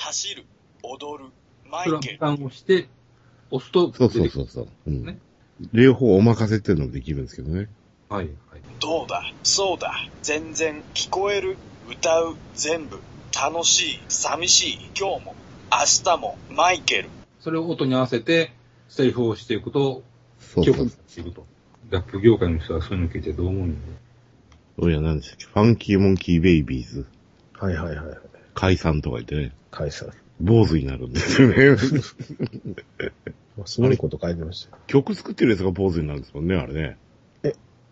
走る踊るマイケル。タンを押して、押すと、そうそうそう。そう。うん。ね。両方お任せっていうのもできるんですけどね。はい、はい。どうだ？そうだ。全然聞こえる？歌う？全部楽しい？寂しい？今日も？明日も？マイケル。それを音に合わせて、セリフをしていくと、そうそう。記憶に。していくと。ラップ業界の人はそういうの聞いてどう思うんでそういや、何でしたっけ？ファンキーモンキーベイビーズ。はいはいはいはい。解散とか言ってね、解散。坊主になるんですよね。まあすごいこと書いてましたよ。曲作ってるやつが坊主になるんですもんね、あれね。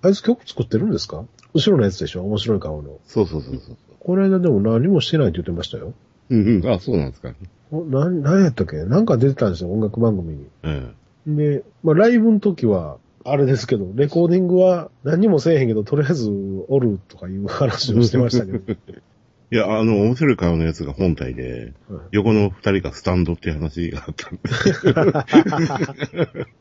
あいつ曲作ってるんですか？後ろのやつでしょ？面白い顔の。そうそうそうそう。この間でも何もしてないって言ってましたよ。うんうん、あ、そうなんですか。おな、何やったっけ？なんか出てたんですよ、音楽番組に。うん。で、まあライブの時は、あれですけど、レコーディングは何にもせえへんけど、とりあえずおるとかいう話をしてましたけど。いや、あの、面白い顔のやつが本体で、うん横の二人がスタンドっていう話があったんで。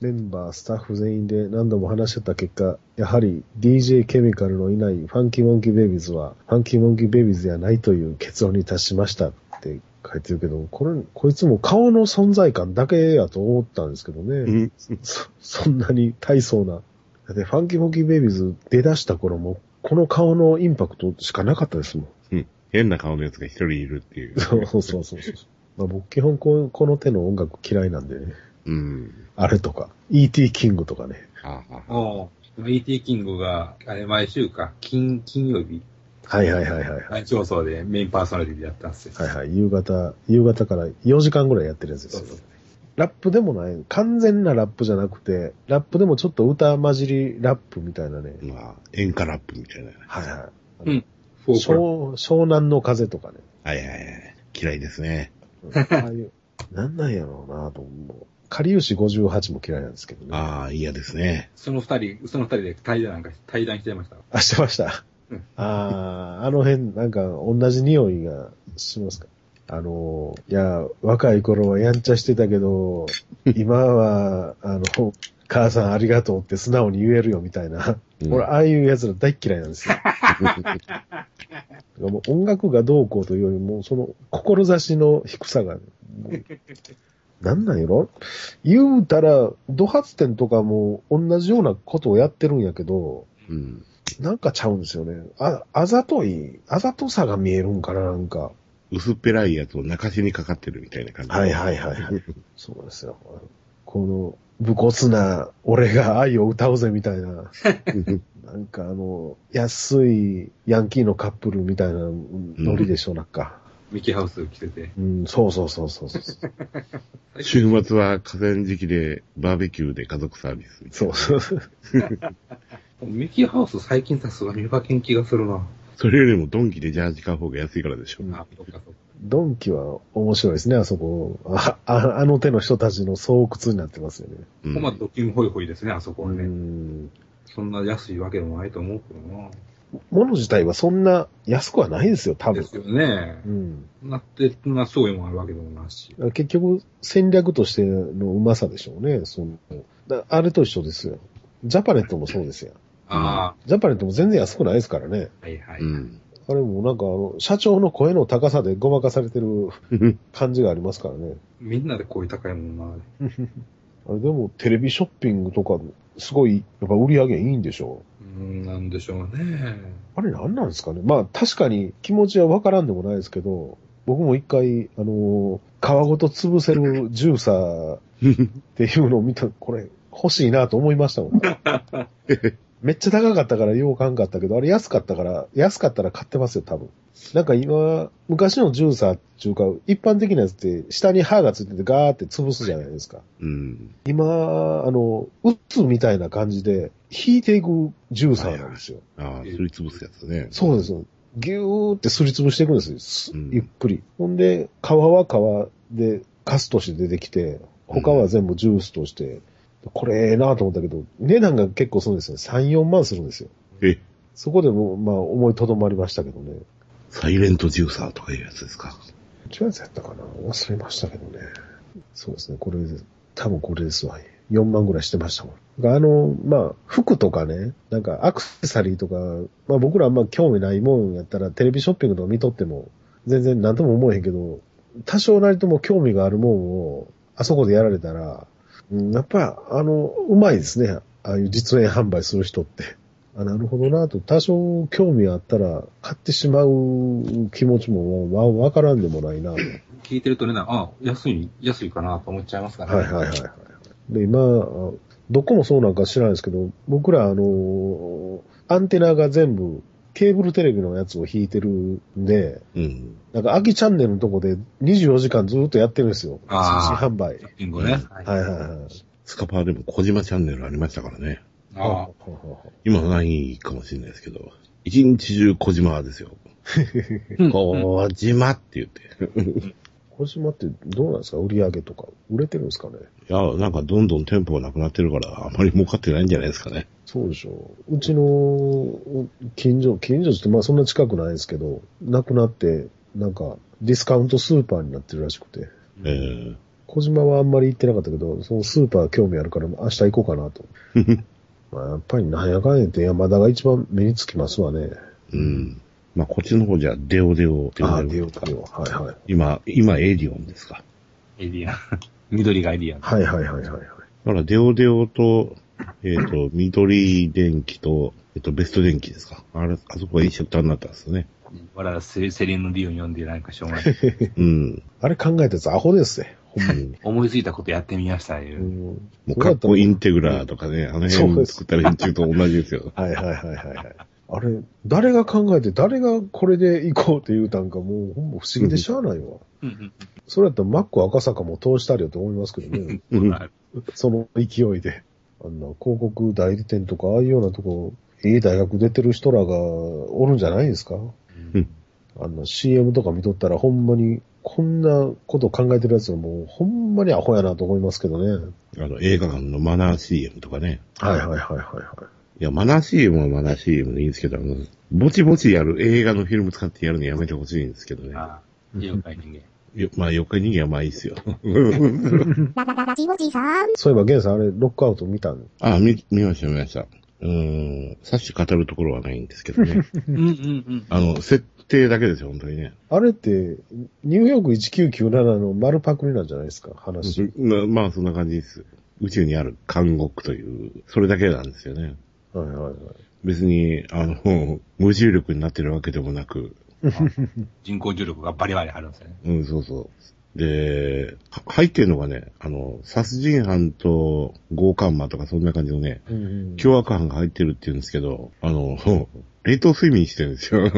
メンバー、スタッフ全員で何度も話してた結果、やはり DJ ケミカルのいないファンキーモンキーベイビーズは、ファンキーモンキーベイビーズではないという結論に達しましたって書いてるけど、これ、こいつも顔の存在感だけやと思ったんですけどね。うんそ そんなに大層な。だってファンキーモンキーベイビーズ出だした頃も、この顔のインパクトしかなかったですもん。うん変な顔のやつが一人いるっていう。そうそうそうそう。まあ僕基本こうこの手の音楽嫌いなんでね。うん。あれとか、E.T. キングとかね。ああ。ET キングが、あれ、毎週か、金、金曜日、はいはいはいはいはい。毎日放送でメインパーソナリティでやったんですよ。はいはい。夕方、夕方から4時間ぐらいやってるやつですよそうそう。ラップでもない、完全なラップじゃなくて、ラップでもちょっと歌混じりラップみたいなね。まあ、演歌ラップみたいな。はいはい。うん湘湘南の風とかね。はいはいはい。嫌いですね。ああいう、なんなんやろうなと思う。かりゆし58も嫌いなんですけどね。ああ、嫌ですね。その二人、その二人で対談なんか、対談してました。あ、してましたうん。ああ、あの辺、なんか、同じ匂いがしますか？あの、いや、若い頃はやんちゃしてたけど、今は、あの、母さんありがとうって素直に言えるよみたいな。うん俺、ああいう奴ら大っ嫌いなんですよ。もう音楽がどうこうというよりも、その、志の低さが、なんなんやろ？言うたら、土発展とかも同じようなことをやってるんやけど、うん。なんかちゃうんですよね。あ、あざとい、あざとさが見えるんかな、なんか。薄っぺらいやつを泣かしにかかってるみたいな感じ。はいはいはいはい。そうなんですよ。この、武骨な、俺が愛を歌うぜみたいな、なんかあの、安いヤンキーのカップルみたいなノリでしょ、なんか。ミキハウス着てて。うん、そうそうそうそうそう。週末は河川敷でバーベキューで家族サービス。そうそう。ミキハウス最近さすがに見かけん気がするな。それよりもドンキでジャージ買う方が安いからでしょ。うんあ、そっかそっか。ドンキは面白いですね、あそこ。あああの手の人たちの巣窟になってますよね。うんほんまドキンホイホイですね、あそこはうね。ん。そんな安いわけでもないと思うけどな。物自体はそんな安くはないですよ、多分で。すよねう。ん。なって、そんなすごいもんあるわけでもなし。結局、戦略としてのうまさでしょうね。そのだあれと一緒ですよ。ジャパネットもそうですよ。あジャパネットも全然安くないですからね。あ、はいはい。うん。あれもなんかあの、社長の声の高さでごまかされてる 感じがありますからね。みんなで声高いもんな。あれでもテレビショッピングとか、すごい、やっぱ売り上げいいんでしょうん、なんでしょうね。あれなんなんですかねまあ確かに気持ちはわからんでもないですけど、僕も一回、あの皮ごと潰せるジューサーっていうのを見た、これ欲しいなと思いましたもん。めっちゃ高かったからようかんかったけど、あれ安かったから、安かったら買ってますよ、多分。なんか今、昔のジューサーっていうか、一般的なやつって下に刃がついててガーって潰すじゃないですか。うん。今、あの、打つみたいな感じで、引いていくジューサーなんですよ。ああ、すりつぶすやつね。そうです。ギューってすりつぶしていくんですよ。ゆっくり。ほんで、皮は皮でカスとして出てきて、他は全部ジュースとして、これええなと思ったけど、値段が結構するんですよ。3、4万するんですよ。え、そこでも、まあ、思いとどまりましたけどね。サイレントジューサーとかいうやつですか？違うやつやったかな？忘れましたけどね。そうですね。これ、多分これですわ。4万ぐらいしてましたもん。あの、まあ、服とかね、なんかアクセサリーとか、まあ僕らあんま興味ないもんやったらテレビショッピングとか見とっても、全然何とも思えへんけど、多少なりとも興味があるもんを、あそこでやられたら、うんやっぱ、あの、うまいですね。ああいう実演販売する人って。あ、なるほどなと、多少興味あったら買ってしまう気持ちもわわからんでもないなと。聞いてるとね、なんかあ、安い、安いかなと思っちゃいますからね。はいはいはいはい。で、今、あどこもそうなんか知らないですけど、僕らあの、アンテナが全部ケーブルテレビのやつを引いてるんで、うん。なんか秋チャンネルのとこで24時間ずっとやってるんですよ。あー通信販売。リンゴね。はいはいはい。スカパーでも小島チャンネルありましたからね。あ今はないかもしれないですけど、一日中小島ですよ。小島って言って。小島ってどうなんですか？売り上げとか。売れてるんですかね？いや、なんかどんどん店舗がなくなってるから、あまり儲かってないんじゃないですかね。そうでしょう。うちの近所、近所ってまあそんな近くないですけど、なくなって、なんかディスカウントスーパーになってるらしくて。えー、小島はあんまり行ってなかったけど、そのスーパー興味あるから明日行こうかなと。まあやっぱりなんやかんや言って山田が一番目につきますわね。うん。まあ、こっちの方じゃデオデオ、デああ、オデオデオデオ。はいはい。今、今エディオンですか。エリアン。緑がエリアン。はいはいはいはいはい。だからデオデオと、えっ、と、緑電気と、えっ、と、ベスト電気ですか。あれ、あそこが一緒くたになったんですよね。我々セセリーヌ・ディオン読んでなんかしょうがない。うん。あれ考えたやつアホですね。思いついたことやってみました、いうう。んもう、カッコインテグラーとかね、あの辺そうです作った連中と同じですよ。はいはいはいはいはい。あれ、誰が考えて、誰がこれで行こうって言うたんか、もうほんま不思議でしゃあないわ。うんうんそれやったらマック赤坂も通したりよと思いますけどね。その勢いで。あんな広告代理店とか、ああいうようなとこ、いい大学出てる人らがおるんじゃないですか？うんあんな CM とか見とったらほんまに、こんなこと考えてるやつはもうほんまにアホやなと思いますけどね。あの、映画館のマナー CM とかね。はいはいはいはいはい。いや、マナー CM はマナー CM でいいんですけど、あの、ぼちぼちやる映画のフィルム使ってやるのやめてほしいんですけどね。ああ、了解人間。よまあ、4日にはまあいいっすよ。ララララジオジさん。そういえば、ゲンさんあれ、ロックアウト見たんあ、見、見ました、見ました。うーん、さして語るところはないんですけどね。うんうんうん。あの、設定だけですよ、本当にね。あれって、ニューヨーク1997の丸パクリなんじゃないですか、話。ままあ、そんな感じです。宇宙にある監獄という、それだけなんですよね。はいはいはい。別に、あの、無重力になってるわけでもなく、人工重力がバリバリあるんですよね。うん、そうそう。で、は入ってるのがね、あの、殺人犯と強姦魔とかそんな感じのね、うんうん凶悪犯が入ってるって言うんですけど、あの、冷凍睡眠してるんですよ。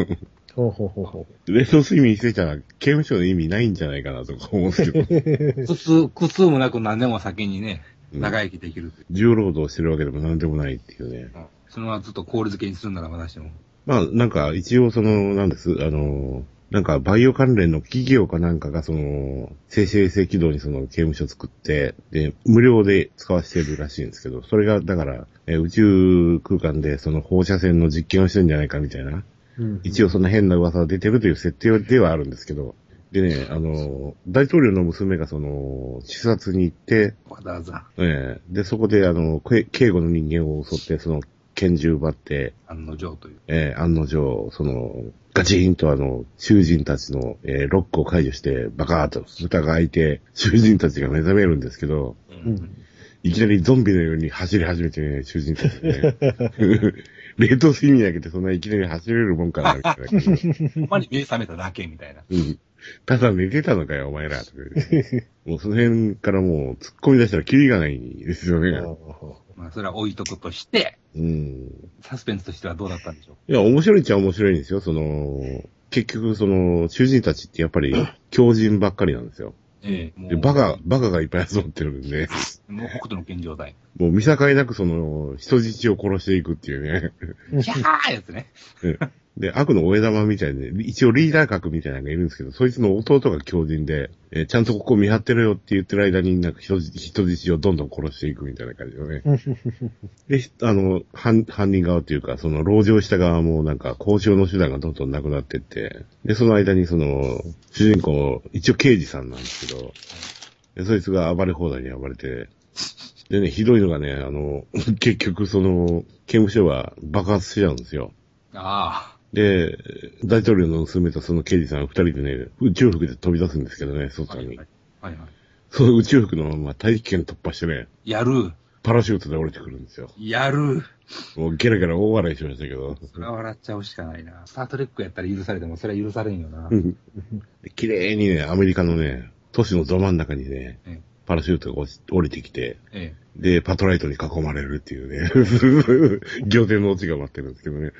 ほうほうほうほ 冷凍睡眠してたら刑務所の意味ないんじゃないかなとか思うんですけど、苦痛、苦痛もなく何でも先にね、うん長生きできる。重労働してるわけでも何でもないっていうね。そのままずっと氷漬けにするならまだしても。まあ、なんか、一応その、なんです、あの、なんか、バイオ関連の企業かなんかが、その、生成衛星軌道にその刑務所作って、で、無料で使わせてるらしいんですけど、それが、だから、え宇宙空間でその放射線の実験をしてるんじゃないかみたいな、う。うん一応そんな変な噂が出てるという設定ではあるんですけど、でね、あの、大統領の娘がその、視察に行って、わざわざええで、そこであの、け警護の人間を襲って、その、拳銃奪って、案の定という。えー案の定、その、ガチーンとあの、囚人たちの、えーロックを解除して、バカーッと蓋が開いて、囚人たちが目覚めるんですけど、うんいきなりゾンビのように走り始めてね、囚人たちね。冷凍睡眠だけでそんないきなり走れるもんかな、みたいな。ほんまに目覚めただけみたいな。うんただ寝てたのかよ、お前ら。とか言ってもうその辺からもう突っ込み出したらキリがないですよあね。ーまあ、それは置いとくとして、うん。サスペンスとしてはどうだったんでしょいや、面白いっちゃ面白いんですよ。その、結局その、囚人たちってやっぱり 強人ばっかりなんですよ。う。ええもで、う、バカ、バカがいっぱい集まってるんで、もう北斗の拳状態。もう見境なくその、人質を殺していくっていうね。キャーやつね。で、悪の親玉みたいで、一応リーダー格みたいなのがいるんですけど、そいつの弟が強人で、えーちゃんとここ見張ってるよって言ってる間になんか人質人質をどんどん殺していくみたいな感じのね。で、あの、犯、犯人側っていうか、その、籠城した側もなんか交渉の手段がどんどんなくなってって、で、その間にその、主人公、一応刑事さんなんですけど、でそいつが暴れ放題に暴れて、でね、ひどいのがね、あの、結局その、刑務所は爆発しちゃうんですよ。あで、大統領の娘とその刑事さん二人でね、宇宙服で飛び出すんですけどね、あ。外に。はいはい。はいはい。その宇宙服のまま大気圏突破してね、やる。パラシュートで降りてくるんですよ。やる。もうゲラゲラ大笑いしましたけど。それは笑っちゃうしかないな。スタートレックやったら許されても、それは許されんよな。で綺麗にね、アメリカのね、都市のど真ん中にね、えパラシュートが落ち降りてきて、え。えで、パトライトに囲まれるっていうね、仰天のオチが待ってるんですけどね。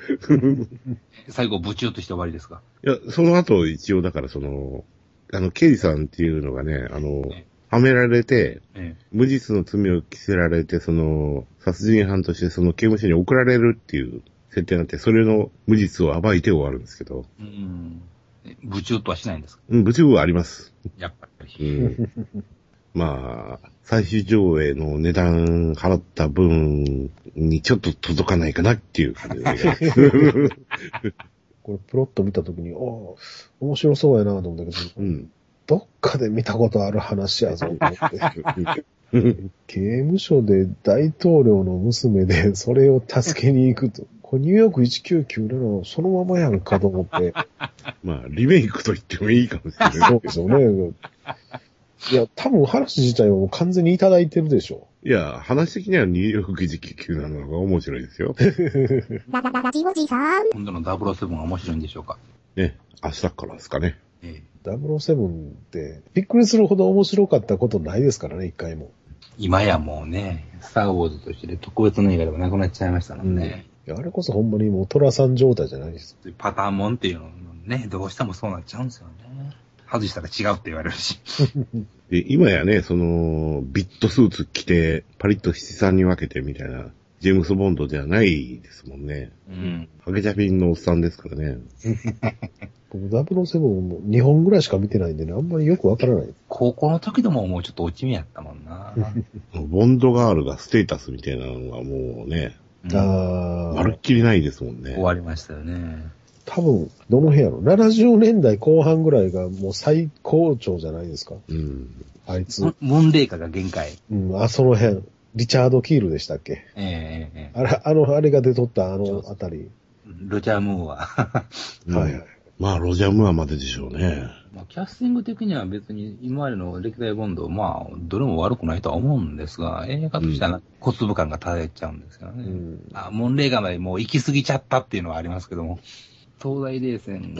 え。最後、ブチューとして終わりですか？いや、その後一応だからその、あの、刑事さんっていうのがね、あのえ、はめられて、え無実の罪を着せられて、その、殺人犯としてその刑務所に送られるっていう設定になって、それの無実を暴いて終わるんですけど、え。うん。えブチューとはしないんですか？うん、無実はあります。やっぱうり。ん。まあ、最終上映の値段払った分にちょっと届かないかなっていう感じで、ね。これプロット見たときに、ああ、面白そうやなと思ったけど、うん。どっかで見たことある話やぞと思って。刑務所で大統領の娘でそれを助けに行くと。これニューヨーク1997そのままやんかと思って。まあ、リメイクと言ってもいいかもしれない。そうですよね。いや、多分話自体はもう完全にいただいてるでしょ。いや、話的にはニューヨーク1997なのが面白いですよ。ラ ラララジオジさん。今度の007は面白いんでしょうか？ね。明日からですかね。ええ。007って、びっくりするほど面白かったことないですからね、一回も。今やもうね、スターウォーズとして特別の映画でもなくなっちゃいましたもんね。いやあれこそほんまにもうトラさん状態じゃないです。パターンもんっていうのね、どうしてもそうなっちゃうんですよね。外したら違うって言われるし。で、今やね、その、ビットスーツ着て、パリッと七三に分けてみたいな、ジェームス・ボンドじゃないですもんね。うん。ハゲジャピンのおっさんですからね。僕007も2本ぐらいしか見てないんでね、あんまりよくわからない。高校の時でももうちょっと落ち目やったもんな。ボンドガールがステータスみたいなのがもうね、うんああまるっきりないですもんね終。わりましたよね。多分、どの辺やろ ?70 年代後半ぐらいがもう最高潮じゃないですか。うん。あいつ。モモンレーカが限界。うん、あ、その辺。リチャード・キールでしたっけ？えええええあれ、あの、あれが出とったあのあたり。えロジャー・ムーア。うんはいはい。まあ、ロジャー・ムーアまででしょうね。まあ、キャスティング的には別に今までの歴代ボンド、まあ、どれも悪くないとは思うんですが、映画としては小粒感が漂っちゃうんですよね。うん。あ、モンレーガまでもう行き過ぎちゃったっていうのはありますけども、東大冷戦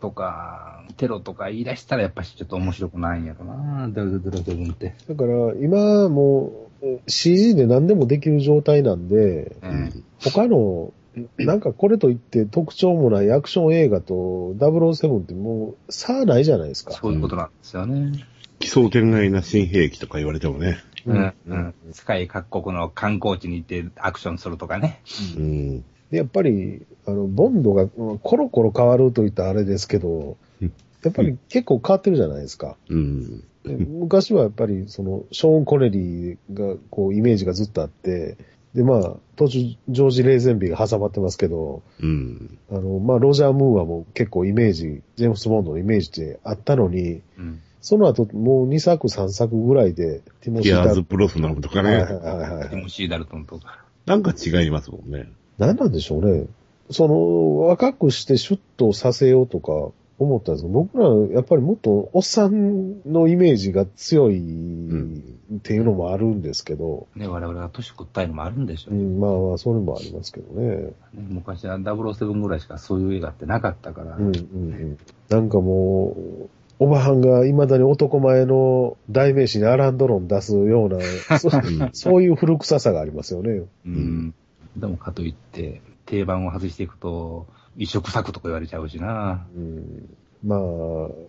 とか、テロとか言い出したらやっぱしちょっと面白くないんやろな、ダルドロセブンって。だから、今もう CG で何でもできる状態なんで、ええ他の、なんかこれといって特徴もないアクション映画と007ってもう差ないじゃないですか。そういうことなんですよね。奇想天外な新兵器とか言われてもね。うん、うん。世界各国の観光地に行ってアクションするとかね。うん。で、やっぱり、あの、ボンドがうんコロコロ変わるといったらあれですけどうん、やっぱり結構変わってるじゃないですか。うん。で昔はやっぱり、その、ショーン・コネリーが、こう、イメージがずっとあって、で、まあ、途中、ジョージ・レーゼンビーが挟まってますけど、うん。あの、まあ、ロジャー・ムーアも結構イメージ、ジェームス・ボンドのイメージであったのに、うん。その後、もう2作、3作ぐらいで、ティモシー・ダルティアーズ・プロスナムとかね。はいはいはいはい。ティモシー・ダルトンとか。なんか違いますもんね。何なんでしょうね。その、若くしてシュッとさせようとか思ったんですけど、僕らやっぱりもっとおっさんのイメージが強いっていうのもあるんですけど、ね、我々が年食ったいのもあるんでしょう。うん、まあまあ、それもありますけどね。ね昔は007ぐらいしかそういう映画ってなかったから。うんうんうん。なんかもう、おばはんが未だに男前の代名詞にアランドロン出すような、そうんそういう古臭さがありますよね。うん。でもかといって、定番を外していくと、移植作とか言われちゃうしな。うん、まあ、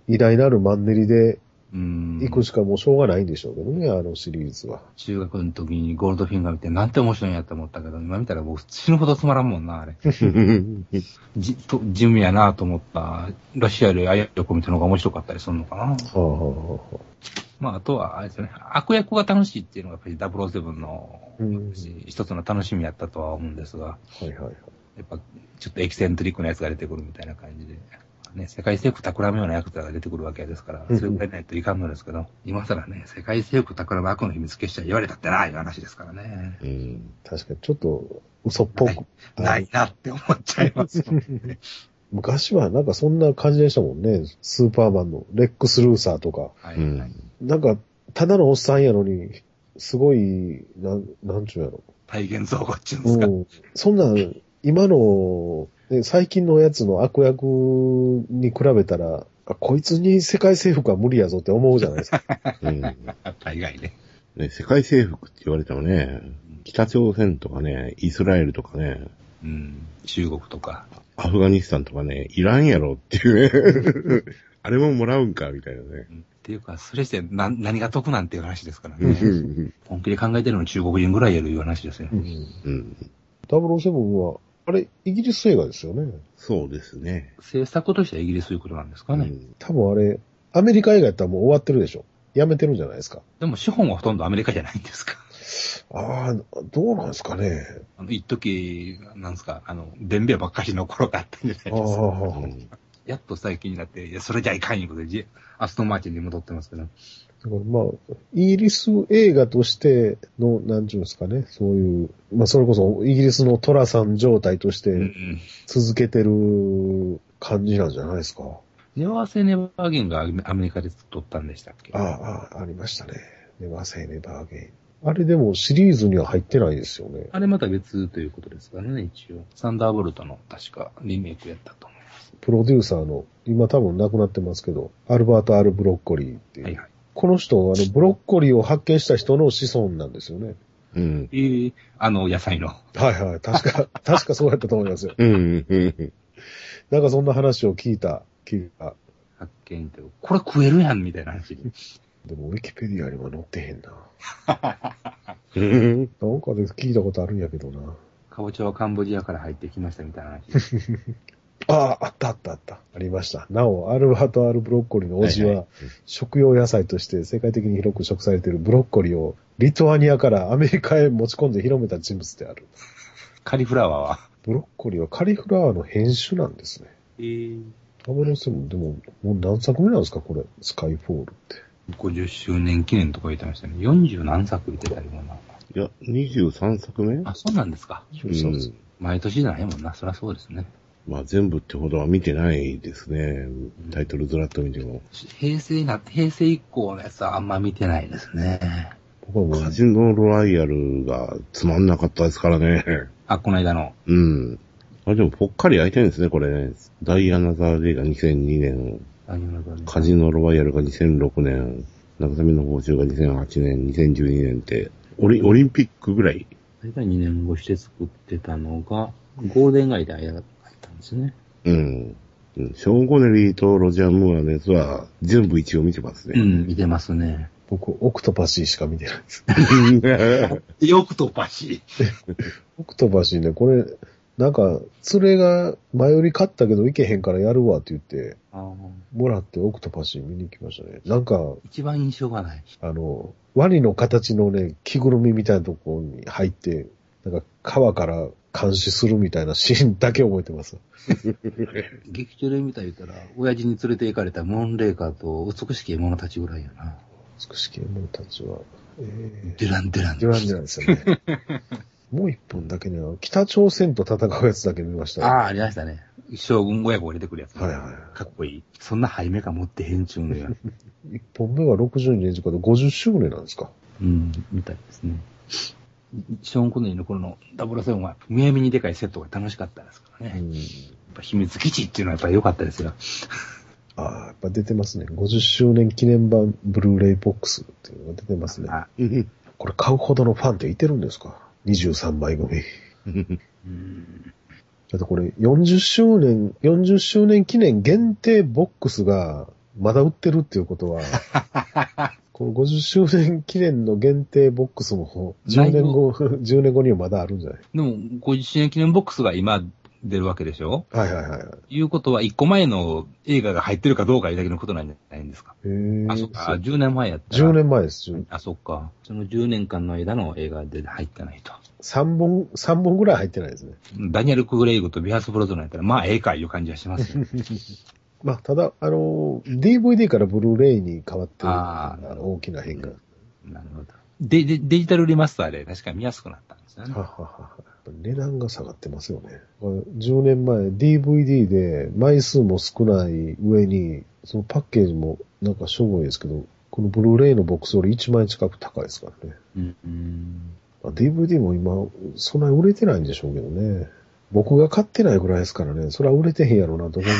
偉大なるマンネリで。行くしかもうしょうがないんでしょうけどね、あのシリーズは。中学の時にゴールドフィンガー見てなんて面白いんやと思ったけど、今見たらもう死ぬほどつまらんもんな、あれ。じ、と、地味やなと思った。ロシアよりあや横見たのが面白かったりするのかな。はあ、はあはあ、まあ、あとは、あれですよね。悪役が楽しいっていうのがやっぱり007のうん一つの楽しみやったとは思うんですが、はいはいはい。やっぱちょっとエキセントリックなやつが出てくるみたいな感じで。ね、世界征服企むようなヤクザが出てくるわけですから、うんそれぐらいないといかんのですけど、今更ね、世界征服企む悪の秘密結社言われたってな、いう話ですからね。うん。確かにちょっと嘘っぽく。ないなって思っちゃいますよね。昔はなんかそんな感じでしたもんね。スーパーマンのレックス・ルーサーとか。はい。なんか、ただのおっさんやのに、すごい、なん、なんちゅうやろ。体現造語っちゅうんですか。うん。そんなん、今の、ね、最近のやつの悪役に比べたら、あこいつに世界征服は無理やぞって思うじゃないですか。うん。大概ね。ね、世界征服って言われてもね、北朝鮮とかね、イスラエルとかね、うん。中国とか。アフガニスタンとかね、いらんやろっていうね。あれももらうんか、みたいなね。うんっていうか、それして何何が得なんていう話ですからうね。ん。本気で考えてるのに中国人ぐらいやるいう話ですよ。うん。うん。007は、あれ、イギリス映画ですよね。そうですね。制作としてはイギリスということなんですかね。うん。多分あれ、アメリカ映画やったらもう終わってるでしょ。やめてるんじゃないですか。でも資本はほとんどアメリカじゃないんですか。ああ、どうなんですかね。あの、一時、なんですか、あの、ベンベばっかりの頃があったんじゃないああですか。うんやっと最近になって、いや、それじゃいかんいうことで、ジアストンマーチンに戻ってますけど。だからまあ、イギリス映画としての、なんちゅうんですかね、そういう、まあそれこそイギリスのトラさん状態として。続けてる感じなんじゃないですか？ネバーセネバーゲンがアメリカで撮ったんでしたっけ？ああ、ああ、ありましたね。ネバーセイネバーゲイン。あれでもシリーズには入ってないですよね。あれまた別ということですからね、一応。サンダーボルトの確かリメイクやったと思います。プロデューサーの、今多分亡くなってますけど、アルバート・アル・ブロッコリーっていう。はいはい。この人、あの、ブロッコリーを発見した人の子孫なんですよね。うん。えー、あの野菜の。はいはい。確か、確かそうやったと思いますよ。うん。うん。なんかそんな話を聞いた気が。発見って、これ食えるやんみたいな話に。でも、ウィキペディアには載ってへんな。うん。なんかで聞いたことあるんやけどな。かぼちゃはカンボジアから入ってきましたみたいな話。ああ、あったあったあった。ありました。なお、アルバート・アル・ブロッコリーのおじは、はいはい食用野菜として世界的に広く食されているブロッコリーをリトアニアからアメリカへ持ち込んで広めた人物である。カリフラワーは？ブロッコリーはカリフラワーの変種なんですね。えー、007、でも、もう何作目なんですか？これ。スカイフォールって。50周年記念とか言ってましたね。40何作言ってたりもな。いや、23作目？あ、そうなんですか。うん。毎年じゃないもんな。そりゃそうですね。まあ全部ってほどは見てないですね。タイトルずらっと見ても。平成な、平成以降のやつはあんま見てないですね。僕はカジノロワイヤルがつまんなかったですからね。あ、この間の。うん。あ、でもぽっかり空いてるんですね、これね。ダイアナザーデイが2002年、カジノロワイヤルが2006年、中みの報酬が2008年、2012年って、オリオリンピックぐらい。大体2年越して作ってたのが、ゴールデン街でですね。うん。うんショーン・コネリーとロジャー・ムーアのやつは全部一応見てますね。うん、見てますね。僕、オクトパシーしか見てないです。よくとばし。オクトパシーね、これ、なんか、連れが前より勝ったけど行けへんからやるわって言って、もらってオクトパシー見に行きましたね。なんか、一番印象がない。あの、ワニの形のね、着ぐるみみたいなところに入って、なんか川から監視するみたいなシーンだけ覚えてます。劇中で見た言ったら、親父に連れて行かれたモンレーカーと美しき獲物たちぐらいやな。美しき者たちは、えデュランデュラン。ー、デュランデュランですよね。もう一本だけね、北朝鮮と戦うやつだけ見ました、ああ、ありましたね。将軍親子が出てくるやつ。はいはいかっこいい。そんなハイメカ持ってへんちゅうのや。一本目は62年時間で50周年なんですかうん、みたいですね。ショーン・コネリーの頃の007は、むやみにでかいセットが楽しかったですからね。うん。やっぱ秘密基地っていうのはやっぱり良かったですよ。ああ、やっぱ出てますね。50周年記念版ブルーレイボックスっていうのが出てますね。これ買うほどのファンっていてるんですか ?23 枚組。うんだってこれ40周年、40周年記念限定ボックスがまだ売ってるっていうことは、この50周年記念の限定ボックスも10年後、10 年後にはまだあるんじゃない？でも、50周年記念ボックスが今出るわけでしょ？はいはいはいはい。いうことは、1個前の映画が入ってるかどうかいうだけのことなんじゃないんですか？へーあ、そっか。あ10年前やったら。10年前です。10あ、そっか。その10年間の間の映画で入ってないと。3本、三本ぐらい入ってないですね。ダニエル・クグレイグとビアス・ブロズナーやったら、まあ、ええかいう感じはしますよ。まあ、ただ、あの、DVD からブルーレイに変わってるあー大きな変化。なるほど。で、で、デジタルリマスターで確か見やすくなったんですよねは。ははは値段が下がってますよね。これ10年前 DVD で枚数も少ない上に、そのパッケージもなんかしょぼいですけど、このブルーレイのボックスより1万円近く高いですからね。うん。DVD も今、そんなに売れてないんでしょうけどね。僕が買ってないぐらいですからね、それは売れてへんやろうなと思う。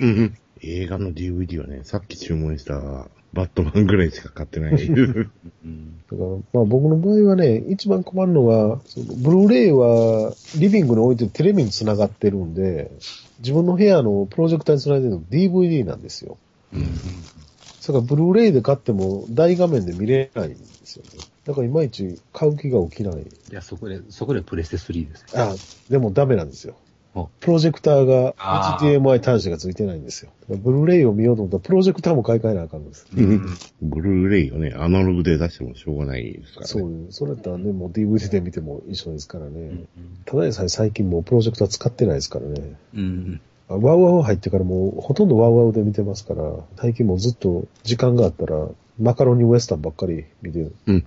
うん映画の DVD はね、さっき注文したバットマンぐらいしか買ってない。うん。だから、まあ僕の場合はね、一番困るのは、そのブルーレイはリビングに置いてテレビに繋がってるんで、自分の部屋のプロジェクターに繋いでるの DVD なんですよ。うん。それからブルーレイで買っても大画面で見れないんですよね。だからいまいち買う気が起きない。いや、そこで、そこでプレステ3ですよ。あ、でもダメなんですよお。プロジェクターが HDMI 端子がついてないんですよ。ブルーレイを見ようと思ったらプロジェクターも買い替えなあかんんです。ブルーレイをね、アナログで出してもしょうがないですからね。そうそれだったらね、もう DVD で見ても一緒ですからね。うん。ただでさえ最近もうプロジェクター使ってないですからね。うん。あワウワウ入ってからもうほとんどワウワウで見てますから、最近もうずっと時間があったらマカロニウエスタンばっかり見てる。うん。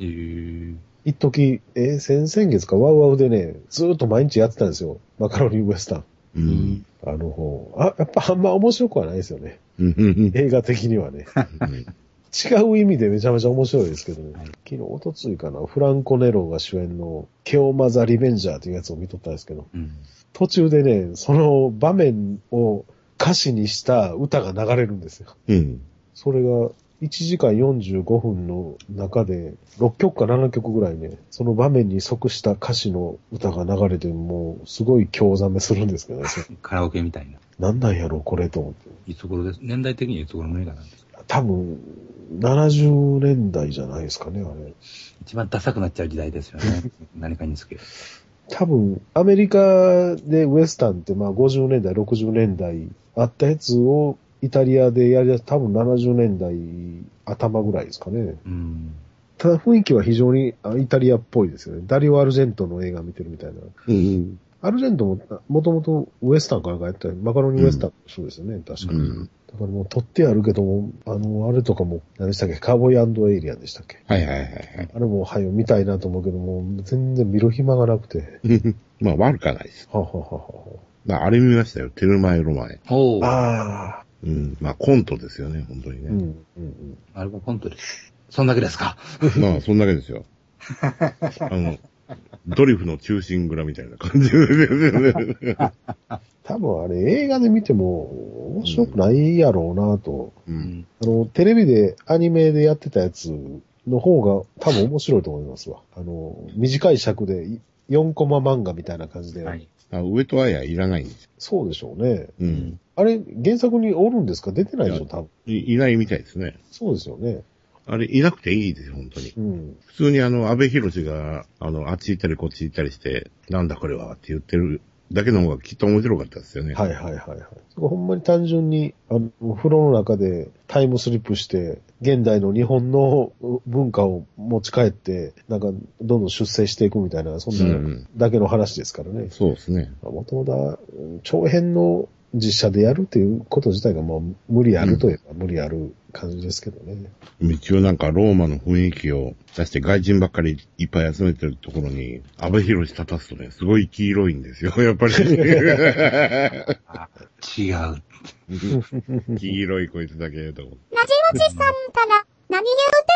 えー、一時、えー先々月かワウワウでね、ずーっと毎日やってたんですよ。マカロニウエスタン。うん。あの方。あ、やっぱあんま面白くはないですよね。うん。映画的にはね。違う意味でめちゃめちゃ面白いですけどね。はい昨日、おとついかな、フランコ・ネロが主演のケオマザ・リベンジャーというやつを見とったんですけど、うん。途中でね、その場面を歌詞にした歌が流れるんですよ。うん。それが1時間45分の中で6曲か7曲ぐらいね、その場面に即した歌詞の歌が流れて、もうすごい興ざめするんですけどね。カラオケみたいな。なんなんやろ、これと思って。いつ頃です？年代的にはいつ頃の映画なんですか？多分、70年代じゃないですかね、あれ。一番ダサくなっちゃう時代ですよね。何かにつけ。多分、アメリカでウエスタンってまあ50年代、60年代あったやつをイタリアでやりだす多分70年代頭ぐらいですかね。うん。ただ雰囲気は非常にあイタリアっぽいですよね。ダリオ・アルジェントの映画見てるみたいな。うん。アルジェントも、もともとウエスタンからかやったマカロニウエスタン、そうですよね、確かに。うん。だからもう取ってあるけども、あの、あれとかも、何でしたっけ、カーボーイエイリアンでしたっけ？はいはいはいはい。あれも、はよ、見たいなと思うけども、全然見る暇がなくて。まあ悪かないです。ははははまああれ見ましたよ。テルマエロマエ。ああ。うん。まあコントですよね、本当にうん、うね。ん、うん。あれもコントです。そんだけですか？まあそんだけですよ。あの、ドリフの中心蔵みたいな感じですよね。多分あれ映画で見ても面白くないやろうなと。う。うんん。あの、テレビでアニメでやってたやつの方が多分面白いと思いますわ。あの、短い尺で4コマ漫画みたいな感じで。はい。あ上戸彩いらないんですよ。そうでしょうね。うん。あれ、原作におるんですか？出てないでしょ多分。いいないみたいですね。そうですよね。あれ、いなくていいですよ、本当に。うん。普通にあの、安倍博士が、あの、あっち行ったりこっち行ったりして、なんだこれはって言ってるだけの方がきっと面白かったですよね。はいはいはいはい。ほんまに単純に、あの、風呂の中でタイムスリップして、現代の日本の文化を持ち帰って、なんか、どんどん出世していくみたいな、そんうんう。なんだけの話ですからね。そうですね。もともと、長編の実写でやるっていうこと自体がもう無理あるといえば無理ある感じですけどね。一応なんかローマの雰囲気を出して外人ばっかりいっぱい集めてるところに、安倍博士立たすとね、すごい黄色いんですよ、やっぱり。あ違う。黄色いこいつだけと思って。ラジオチさんから何言うて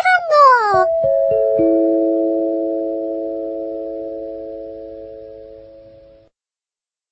はんの